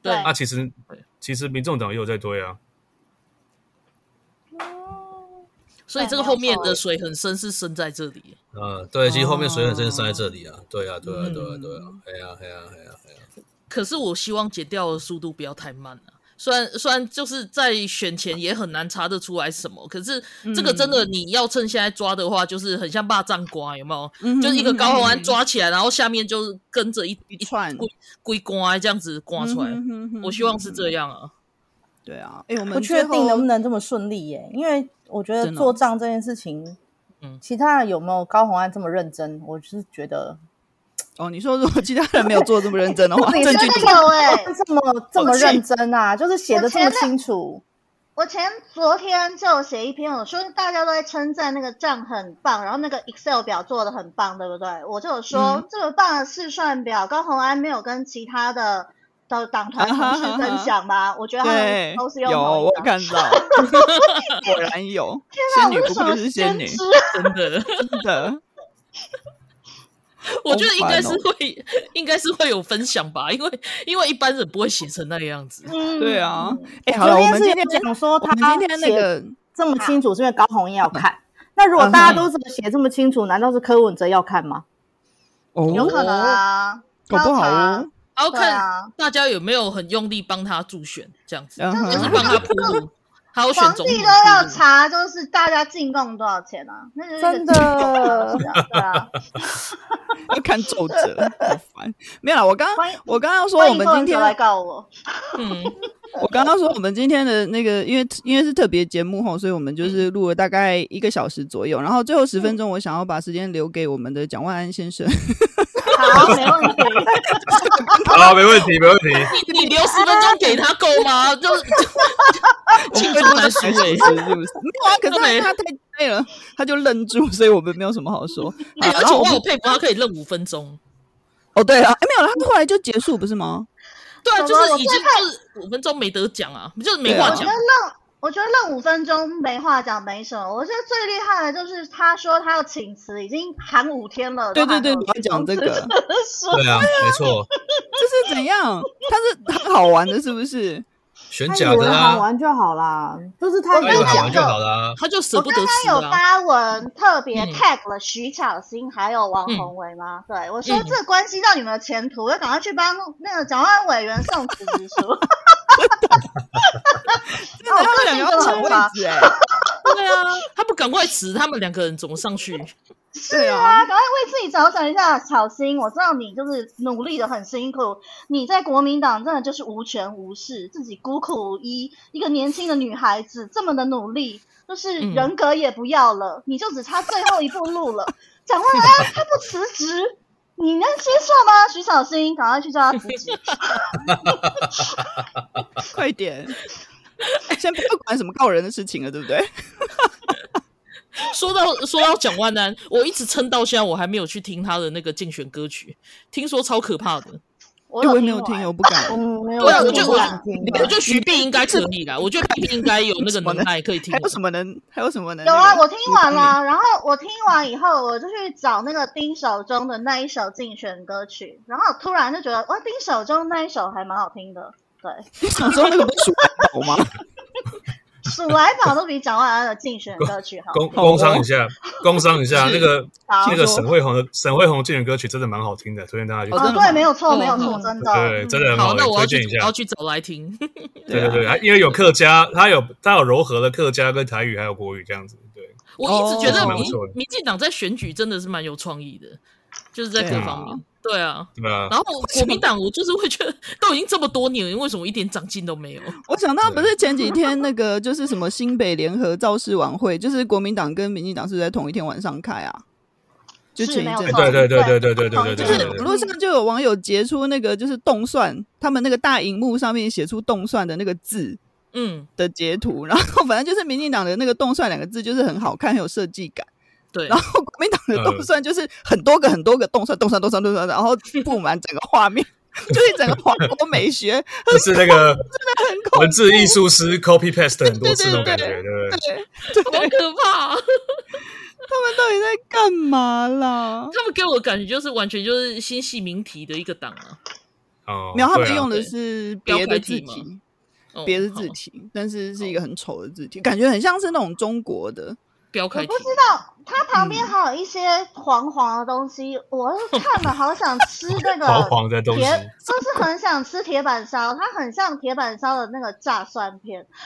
S5: 对，
S8: 啊，其实其实民众党也有在推啊。
S5: 所以这个后面的水很深，是深在这里。
S8: 嗯，对，其实后面水很深，是深在这里啊。对啊，对啊，对啊，对啊。哎呀，哎呀，哎呀，哎呀。
S5: 可是我希望剪掉的速度不要太慢啊。虽然虽然就是在选前也很难查得出来什么，可是这个真的你要趁现在抓的话，就是很像霸占瓜，有没有？就是一个高虹安抓起来，然后下面就跟着一一串龟龟瓜这样子刮出来。我希望是这样啊。
S6: 对啊，哎，我们
S7: 不确定能不能这么顺利耶，因为。我觉得做账这件事情嗯，其他人有没有高红安这么认真？我就是觉得，
S6: 哦，你说如果其他人没有做这么认真的话，证据
S9: 有哎，
S7: 这么 这么认真啊，就是写的这么清楚。
S9: 我前昨天就写一篇，我说大家都在称赞那个账很棒，然后那个 Excel 表做的很棒，对不对？我就有说、嗯、这么棒的试算表，高红安没有跟其他的的党团同事分享吗？我觉得他们都是用
S6: 有我看到，果然有。
S9: 天哪，我是什么先知？
S6: 真的真的。
S5: 我觉得应该是会，应该是会有分享吧，因为因为一般人不会写成那个样子。
S6: 嗯，对啊。哎，好了，我们今天
S7: 讲说他今天那个这么清楚，是因为高虹安要看。那如果大家都这么写这么清楚，难道是柯文哲要看吗？
S9: 哦，有可能啊，
S6: 搞不好
S5: 哦。然后看大家有没有很用力帮他助选，这样子，就是帮他铺路。还有皇帝
S9: 都要查，就是大家进贡多少钱啊？
S7: 真的，
S9: 对啊，
S6: 要看奏折，好烦。没有啦，我刚刚我刚刚说我们今天
S9: 来告我，
S6: 嗯，我刚刚说我们今天的那个，因为因为是特别节目齁，所以我们就是录了大概一个小时左右，然后最后十分钟，我想要把时间留给我们的蒋万安先生。
S9: 好，没问题。
S8: 好，没问题，没问题。
S5: 你你留十分钟给他够吗？就是
S6: 青春的水水是不是？没有啊，可是他太累了，他就愣住，所以我们没有什么好说。
S5: 而且我很佩服他可以愣五分钟。
S6: 哦，对啊，哎，没有了，他后来就结束，不是吗？
S5: 对啊，就是已经就是五分钟没得讲啊，就是没话讲。
S9: 我觉得那五分钟没话讲没什么，我觉得最厉害的就是他说他要请辞，已经喊五天了。
S6: 对对对，你要讲这个。
S8: 对啊，没错。
S6: 这是怎样？他是很好玩的，是不是？
S8: 选假的啊，
S7: 好玩就好啦，就是他
S8: 有讲就好啦。
S5: 他就舍不得死。
S9: 我刚刚有发文特别 tag 了徐巧芯还有王宏伟吗？对，我说这关系到你们的前途，要赶快去帮那个蒋万安委员送辞职书。
S6: 那他们两个要抢位置哎，
S5: 对啊，他不赶快辞，他们两个人怎么上去？
S9: 是啊，赶快为自己着想一下，巧心，我知道你就是努力的很辛苦，你在国民党真的就是无权无势，自己孤苦无依，一个年轻的女孩子这么的努力，就是人格也不要了，嗯、你就只差最后一步路了。蒋万安他不辞职。你能接受吗？徐小新，赶快去叫他辞职。
S6: 快点，先不要管什么告人的事情了，对不对？
S5: 说到说到蒋万安，我一直撑到现在，我还没有去听他的那个竞选歌曲，听说超可怕的。
S6: 我也 没有听，我不敢。
S5: 对啊，我觉得我，我觉得徐碧应该可以啦。我觉得碧碧应该有那个 能耐可以听。
S6: 还有什么能？还有什么能？
S9: 有啊，我听完了，然后我听完以后，我就去找那个丁守中的那一首竞选歌曲，然后突然就觉得，哇，丁守中那一首还蛮好听的。对，
S6: 丁守中那个不是我吗？
S9: 数来宝都比蒋万安的竞选歌曲好。
S8: 工工商一下，工商一下，那个 那个沈慧红的沈慧虹竞选歌曲真的蛮好听的，推荐大家去听。
S9: 哦，对，没有错，没有错，真的，
S8: 对，真的很好，
S5: 那我要
S8: 推荐一下，
S5: 要去找来听。
S8: 对对对，因为有客家，他有他有柔和的客家跟台语，还有国语这样子。对，
S5: 我一直觉得民民进党在选举真的是蛮有创意的，就是在各方面。对啊，
S8: 对啊。
S5: 然后国民党，我就是会觉得，都已经这么多年了，为什么一点长进都没有？
S6: 我想到不是前几天那个，就是什么新北联合造势晚会，就是国民党跟民进党是在同一天晚上开啊？就前一阵，
S8: 对对对对对对对对，
S6: 就是网络上就有网友截出那个，就是动算，他们那个大荧幕上面写出动算的那个字，嗯的截图，然后反正就是民进党的那个动算两个字，就是很好看，很有设计感。
S5: 对，
S6: 然后国民党的动算就是很多个很多个动算，动算动算动算，然后布满整个画面，就是整个华国美学，
S8: 就是那个真的很恐文字艺术师 copy paste 很多次那种感觉，对
S5: 对对，好可怕！
S6: 他们到底在干嘛啦？
S5: 他们给我感觉就是完全就是新细明体的一个党啊。
S8: 哦，
S6: 然后他们用的是别的字体，别的字体，但是是一个很丑的字体，感觉很像是那种中国的。
S9: 我不知道，它旁边还有一些黄黄的东西，嗯、我看了好想吃 那个
S8: 黄黄的东西，
S9: 就是很想吃铁板烧，它很像铁板烧的那个炸蒜片。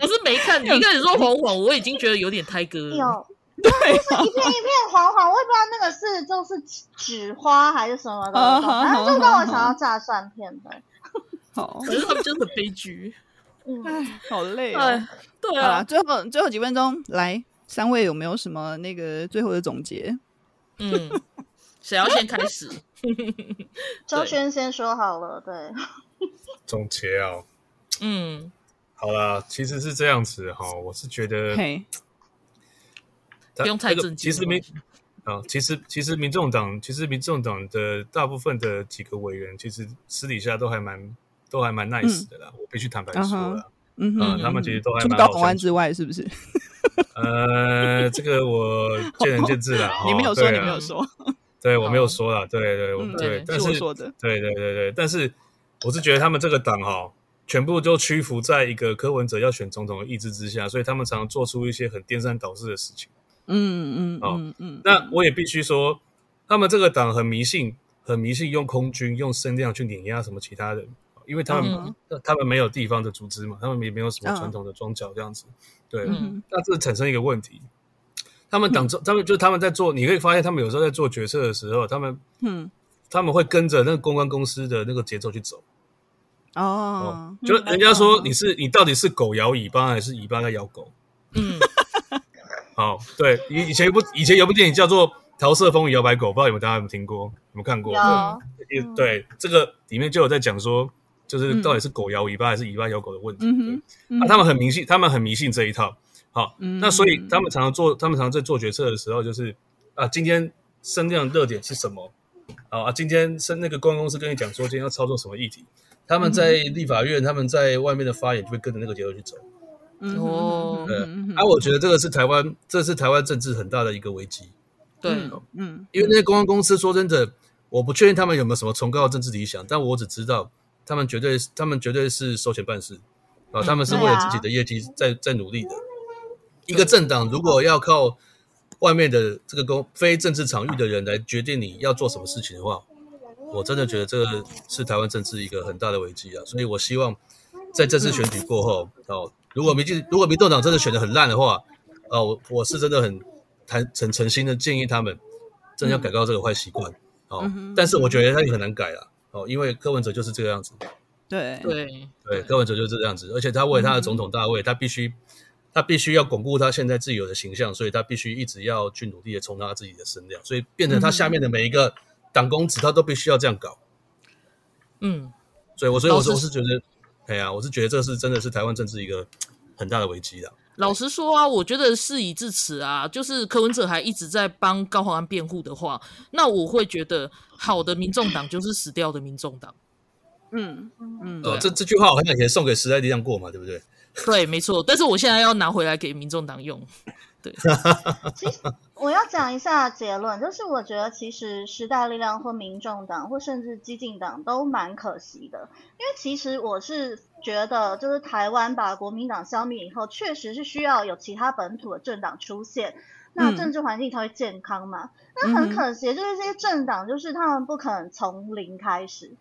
S5: 我是没看，你一开始说黄黄，我已经觉得有点胎哥了。
S9: 有，对，就是一片一片黄黄，我也不知道那个是就是纸花还是什么的，然后就让我想要炸蒜片的。
S6: 好，
S5: 可是他们真的悲剧。
S6: 哎，好累啊！
S5: 对对啊，
S6: 最后最后几分钟，来三位有没有什么那个最后的总结？
S5: 嗯，谁要先开始？
S9: 周轩先说好了，对。
S8: 总结啊，
S5: 嗯，
S8: 好啦，其实是这样子哈，我是觉得，
S5: 不用太正经。
S8: 其实民啊，其实其实民众党，其实民众党的大部分的几个委员，其实私底下都还蛮都还蛮 nice 的啦。我必须坦白说了，
S6: 嗯哼，
S8: 他们其实都还蛮。
S6: 除高虹安之外，是不是？
S8: 呃，这个我见仁见智了。
S6: 你没有说，你没有说。
S8: 对，我没有说了。对对，我对，但是。对对对对，但是。我是觉得他们这个党哈，全部都屈服在一个柯文哲要选总统的意志之下，所以他们常常做出一些很颠三倒四的事情。
S6: 嗯嗯
S8: 嗯嗯。那我也必须说，他们这个党很迷信，很迷信用空军、用声量去碾压什么其他人，因为他们、嗯、他们没有地方的组织嘛，他们也没有什么传统的庄脚这样子。对，嗯、那这产生一个问题，他们党中，他们就他们在做，你可以发现他们有时候在做决策的时候，他们嗯。他们会跟着那个公关公司的那个节奏去走，
S6: 哦，
S8: 就人家说你是你到底是狗摇尾巴还是尾巴在摇狗？
S5: 嗯，
S8: 好，对，以以前有部以前有部电影叫做《桃色风雨摇摆狗》，不知道你们大家有没有听过，有没有看过？
S9: 有，
S8: 对，这个里面就有在讲说，就是到底是狗摇尾巴还是尾巴摇狗的问题。嗯哼，他们很迷信，他们很迷信这一套。好，那所以他们常常做，他们常常在做决策的时候，就是啊，今天声量热点是什么？好啊，今天是那个公关公司跟你讲说，今天要操作什么议题，他们在立法院，嗯、他们在外面的发言就会跟着那个节奏去走。
S5: 哦，
S8: 对，啊，我觉得这个是台湾，这是台湾政治很大的一个危机。
S5: 对，
S6: 嗯，
S8: 因为那些公关公司说真的，我不确定他们有没有什么崇高的政治理想，但我只知道他们绝对，他们绝对是收钱办事啊，他们是为了自己的业绩在在努力的。一个政党如果要靠。外面的这个公非政治场域的人来决定你要做什么事情的话，我真的觉得这个是台湾政治一个很大的危机啊！所以我希望在这次选举过后，哦，如果民进如果民众党真的选的很烂的话，哦，我我是真的很谈诚诚心的建议他们，真的要改掉这个坏习惯哦。但是我觉得他也很难改了哦，因为柯文哲就是这个样子。
S6: 对
S5: 对
S8: 对，柯文哲就是这个样子，而且他为他的总统大位，他必须。他必须要巩固他现在自有的形象，所以他必须一直要去努力的冲他自己的声量，所以变成他下面的每一个党公子，他都必须要这样搞。
S5: 嗯，
S8: 所以我所以我是觉得，哎呀，我是觉得这是真的是台湾政治一个很大的危机的。
S5: 老实说啊，我觉得事已至此啊，就是柯文哲还一直在帮高虹安辩护的话，那我会觉得好的民众党就是死掉的民众党。
S6: 嗯嗯，
S8: 哦，这这句话我很以前送给时代力量过嘛，对不对？
S5: 对，没错，但是我现在要拿回来给民众党用。对，
S9: 其实我要讲一下结论，就是我觉得其实时代力量或民众党或甚至激进党都蛮可惜的，因为其实我是觉得，就是台湾把国民党消灭以后，确实是需要有其他本土的政党出现，那政治环境才会健康嘛。那、嗯、很可惜，就是这些政党，就是他们不可能从零开始。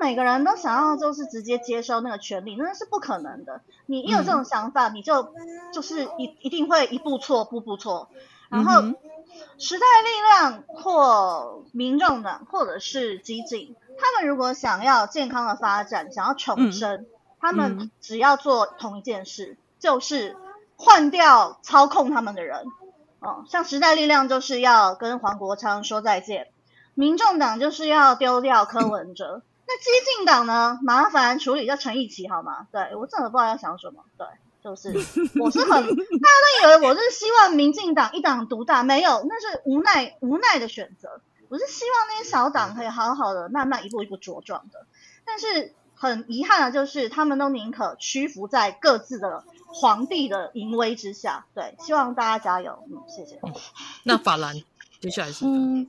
S9: 每个人都想要就是直接接收那个权利，那是不可能的。你一有这种想法，嗯、你就就是一一定会一步错步步错。然后，嗯、时代力量或民众党或者是激进，他们如果想要健康的发展，想要重生，嗯、他们只要做同一件事，嗯、就是换掉操控他们的人。哦，像时代力量就是要跟黄国昌说再见，民众党就是要丢掉柯文哲。嗯那激进党呢？麻烦处理一下陈义奇好吗？对，我真的不知道要想什么。对，就是 我是很，大家都以为我是希望民进党一党独大，没有，那是无奈无奈的选择。我是希望那些小党可以好好的慢慢一步一步茁壮的。但是很遗憾的就是，他们都宁可屈服在各自的皇帝的淫威之下。对，希望大家加油。嗯，谢谢。
S5: 那法兰接下来是嗯。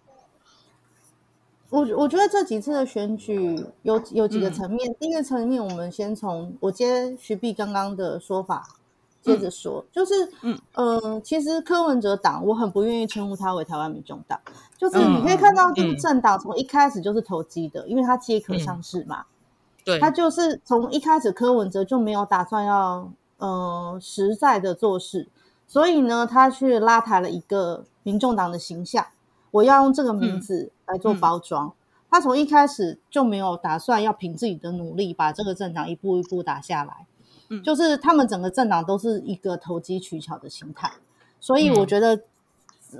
S7: 我我觉得这几次的选举有有几个层面。嗯、第一个层面，我们先从我接徐碧刚刚的说法接着说，嗯、就是嗯呃，其实柯文哲党我很不愿意称呼他为台湾民众党，就是你可以看到这个政党从一开始就是投机的，嗯、因为他皆可上市嘛，
S5: 嗯、对，
S7: 他就是从一开始柯文哲就没有打算要呃实在的做事，所以呢，他去拉抬了一个民众党的形象。我要用这个名字来做包装。嗯嗯、他从一开始就没有打算要凭自己的努力把这个政党一步一步打下来。嗯，就是他们整个政党都是一个投机取巧的心态，所以我觉得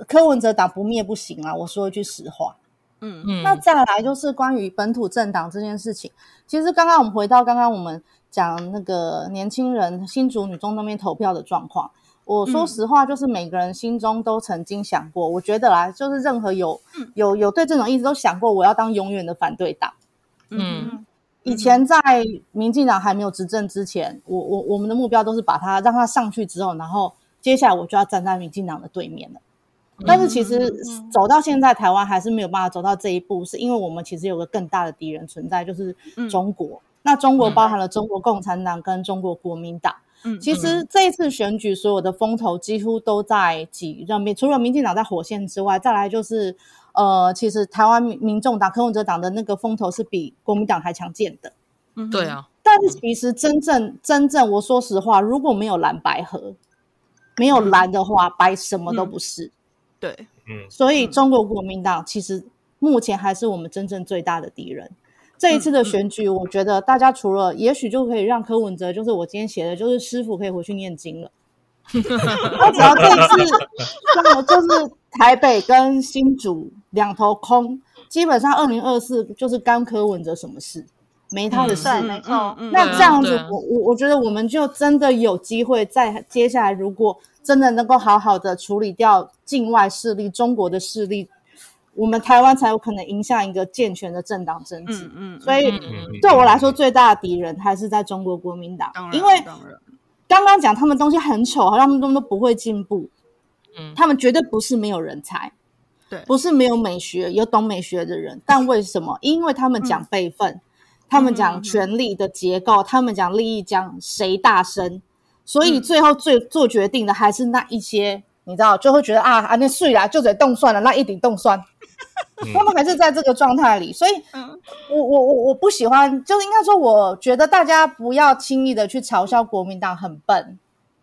S7: 柯文哲党不灭不行啊！我说一句实话，嗯嗯。那再来就是关于本土政党这件事情，其实刚刚我们回到刚刚我们讲那个年轻人新竹女中那边投票的状况，我说实话，就是每个人心中都曾经想过，我觉得啦，就是任何有有有对这种意思都想过，我要当永远的反对党，嗯。以前在民进党还没有执政之前，我我我们的目标都是把他让他上去之后，然后接下来我就要站在民进党的对面了。但是其实走到现在，台湾还是没有办法走到这一步，是因为我们其实有个更大的敌人存在，就是中国。那中国包含了中国共产党跟中国国民党。其实这一次选举，所有的风头几乎都在挤这边，除了民进党在火线之外，再来就是。呃，其实台湾民民众党、柯文哲党的那个风头是比国民党还强健的。
S5: 嗯，对啊。
S7: 但是其实真正真正，我说实话，如果没有蓝白合，没有蓝的话，白什么都不是。嗯、
S6: 对，
S7: 嗯。所以中国国民党其实目前还是我们真正最大的敌人。这一次的选举，我觉得大家除了也许就可以让柯文哲，就是我今天写的，就是师傅可以回去念经了。他只要这一次，那就是台北跟新竹两头空，基本上二零二四就是干柯文哲什么事，没他的事。
S9: 嗯、没错。
S7: 那这样子，我我我觉得我们就真的有机会，在接下来如果真的能够好好的处理掉境外势力、中国的势力，我们台湾才有可能迎向一个健全的政党政治。嗯嗯。所以对我来说，最大的敌人还是在中国国民党，因为。刚刚讲他们东西很丑，好像他们都都不会进步。嗯，他们绝对不是没有人才，对，不是没有美学，有懂美学的人。但为什么？因为他们讲辈分，嗯、他们讲权力的结构，嗯、他们讲利益，讲谁大声，所以最后最做决定的还是那一些，嗯、你知道，就会觉得啊啊，那睡了就得动算了，那一顶动算。他们还是在这个状态里，所以，我我我我不喜欢，就是应该说，我觉得大家不要轻易的去嘲笑国民党很笨，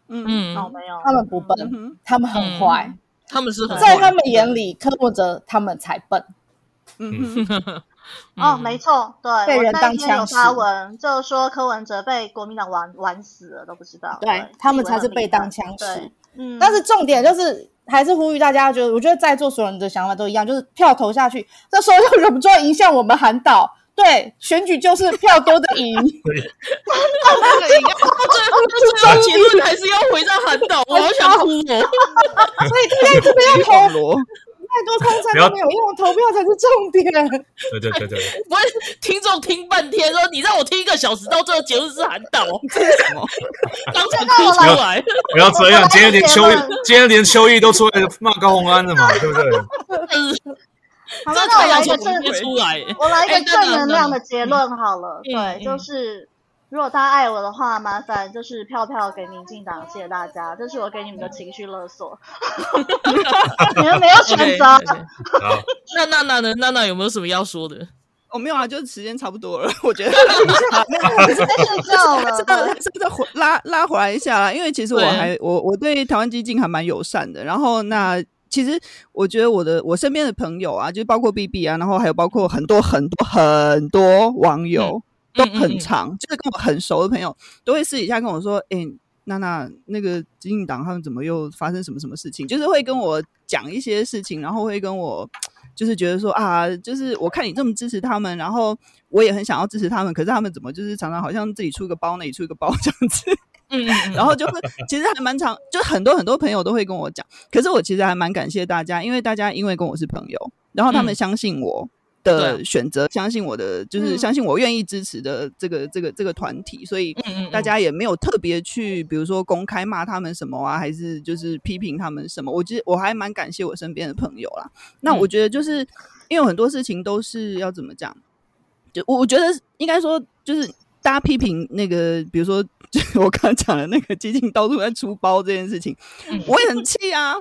S9: 嗯嗯，哦没有，
S7: 他们不笨，他们很坏，
S5: 他们是
S7: 在他们眼里，柯文哲他们才笨，
S9: 嗯 哦没错，对，
S7: 被人当枪
S9: 使，发文就是说柯文哲被国民党玩玩死了都不知道，
S7: 对他们才是被当枪使，嗯，但是重点就是。还是呼吁大家，就我觉得在座所有人的想法都一样，就是票投下去，这时候又忍不住要影响我们韩岛。对，选举就是票多的赢。对，
S5: 最后最后结论还是要回到韩岛，我好想哭哦。
S7: 所以现在这边要投。太多空餐都没有用，投票才是重点。
S8: 对对对对，
S5: 不是听众听半天说，你让我听一个小时，到最后结论是韩岛，这是什么？刚才哭出来。
S8: 不要这样，今天连邱，今天连邱毅都出来骂高虹安了嘛，对不对？
S9: 好，那我来一个正，我来一个正能量的结论好了，对，就是。如果大家爱我的话，麻烦就是票票给民进党，谢谢大家。这是我给你们的情绪勒索，你们没有选择。
S5: 那娜娜呢？娜娜有没有什么要说的？
S6: 我、哦、没有啊，就是时间差不多了，我觉得。
S9: 没有，是在睡觉了。
S6: 是不是回拉拉回来一下啦？因为其实我还我我对台湾基进还蛮友善的。然后那其实我觉得我的我身边的朋友啊，就包括 B B 啊，然后还有包括很多很多很多网友。嗯都很长，嗯嗯、就是跟我很熟的朋友都会私底下跟我说：“哎、欸，娜娜，那个基进党他们怎么又发生什么什么事情？”就是会跟我讲一些事情，然后会跟我就是觉得说啊，就是我看你这么支持他们，然后我也很想要支持他们，可是他们怎么就是常常好像自己出一个包，那里出一个包这样子，嗯，然后就会其实还蛮长，就很多很多朋友都会跟我讲，可是我其实还蛮感谢大家，因为大家因为跟我是朋友，然后他们相信我。嗯的选择，相信我的，就是相信我愿意支持的这个这个这个团体，所以大家也没有特别去，比如说公开骂他们什么啊，还是就是批评他们什么。我其实我还蛮感谢我身边的朋友啦。那我觉得就是因为很多事情都是要怎么讲，就我觉得应该说，就是大家批评那个，比如说就 我刚讲的那个基进到处在出包这件事情，我也很气啊。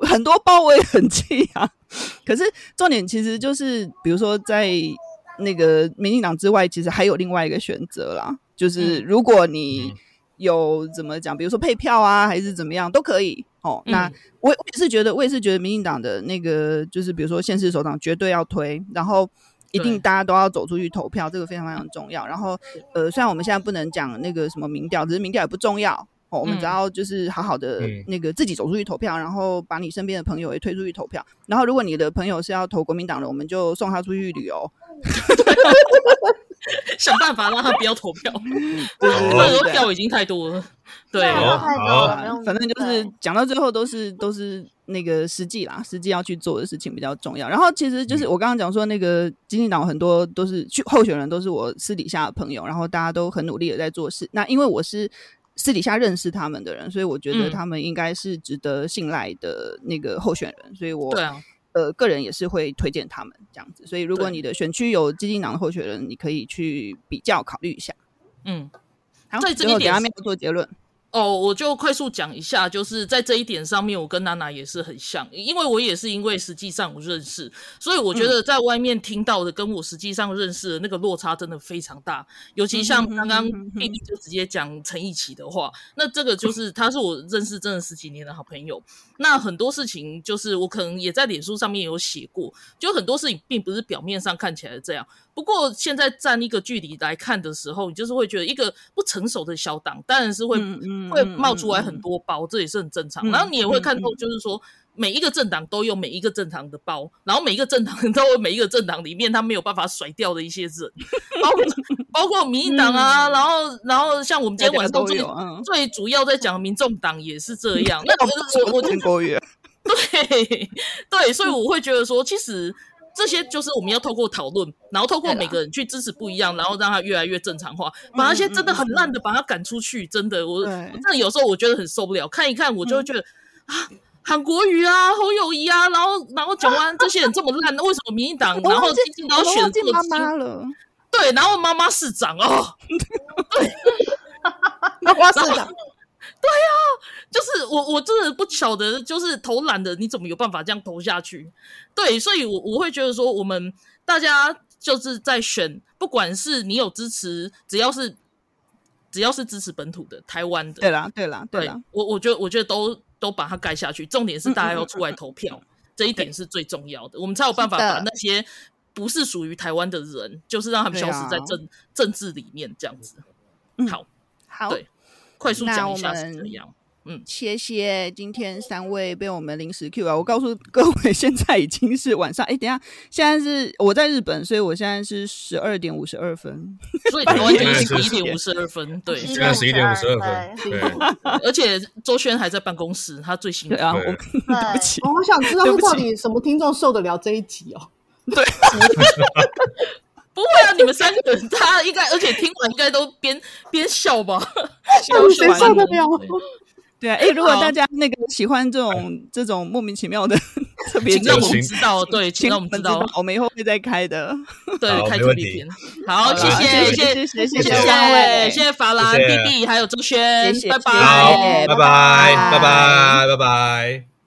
S6: 很多包我也很气啊，可是重点其实就是，比如说在那个民进党之外，其实还有另外一个选择啦，就是如果你有怎么讲，比如说配票啊，还是怎么样都可以哦。那我我也是觉得，我也是觉得民进党的那个就是，比如说县市首长绝对要推，然后一定大家都要走出去投票，这个非常非常重要。然后，呃，虽然我们现在不能讲那个什么民调，只是民调也不重要哦。我们只要就是好好的那个自己走出去投票，然后把你身边的朋友也推出去投票。然后，如果你的朋友是要投国民党的，我们就送他出去旅游。
S5: 想办法让他不要投票，对，那时候票已经太多了，对，
S9: 太多了，
S6: 反正就是讲到最后都是都是那个实际啦，实际要去做的事情比较重要。然后其实就是我刚刚讲说那个基进党很多都是去候选人都是我私底下的朋友，然后大家都很努力的在做事。那因为我是私底下认识他们的人，所以我觉得他们应该是值得信赖的那个候选人，所以我对啊。呃，个人也是会推荐他们这样子，所以如果你的选区有基金党的候选人，你可以去比较考虑一下。
S5: 嗯，
S6: 好，在这一点上面做结论。
S5: 哦，我就快速讲一下，就是在这一点上面，我跟娜娜也是很像，因为我也是因为实际上我认识，所以我觉得在外面听到的跟我实际上认识的那个落差真的非常大。尤其像刚刚 BB 就直接讲陈奕奇的话，那这个 就是他是我认识真的十几年的好朋友。那很多事情就是我可能也在脸书上面有写过，就很多事情并不是表面上看起来这样。不过现在站一个距离来看的时候，你就是会觉得一个不成熟的小党当然是会、嗯嗯、会冒出来很多包，嗯、这也是很正常。嗯、然后你也会看到，就是说、嗯、每一个政党都有每一个政党的包，然后每一个政党 都有每一个政党里面他没有办法甩掉的一些人，包括 包括民进党啊，嗯、然后然后像我们今天晚上最、嗯、最主要在讲民众党也是这样。那我我听国语，对对，所以我会觉得说，其实。这些就是我们要透过讨论，然后透过每个人去支持不一样，然后让它越来越正常化，把那些真的很烂的把它赶出去。真的，我真的有时候我觉得很受不了，看一看我就会觉得啊，韩国瑜啊，侯友谊啊，然后然后讲完这些人这么烂，那为什么民进党然后基进都要选这么
S6: 妈了？
S5: 对，然后妈妈市长哦，对，
S7: 妈妈市长。
S5: 对呀、啊，就是我，我真的不晓得，就是投懒的，你怎么有办法这样投下去？对，所以我，我我会觉得说，我们大家就是在选，不管是你有支持，只要是只要是支持本土的台湾的，
S6: 对啦，对啦，对啦，
S5: 我我觉得，我觉得都都把它盖下去。重点是大家要出来投票，嗯嗯嗯嗯，这一点是最重要的，我们才有办法把那些不是属于台湾的人，的就是让他们消失在政、啊、政治里面，这样子。好，
S6: 好，
S5: 对。快速讲一下是怎样？嗯，
S6: 谢谢今天三位被我们临时 Q 啊！我告诉各位，现在已经是晚上。哎，等一下，现在是我在日本，所以我现在是十二点五十二分，
S5: 所以台湾就是十一点五十二分。对，
S8: 现在十一点五十二分。对，
S5: 而且周轩还在办公室，他最辛苦啊！我对
S7: 不起，我好想知道到底什么听众受得了这一集哦？
S5: 对。不会啊，你们三个人他应该，而且听完应该都边边笑吧？
S7: 谁受得了？
S6: 对啊，哎，如果大家那个喜欢这种这种莫名其妙的 特别，
S5: 请让我们知道，对，请让我们知道，
S6: 我们以后会再开的，
S5: 对，开特别篇。好，谢谢，谢谢，谢谢，三位，谢谢法兰、弟弟还有周轩，谢谢，拜拜，
S8: 拜拜，拜拜，拜拜。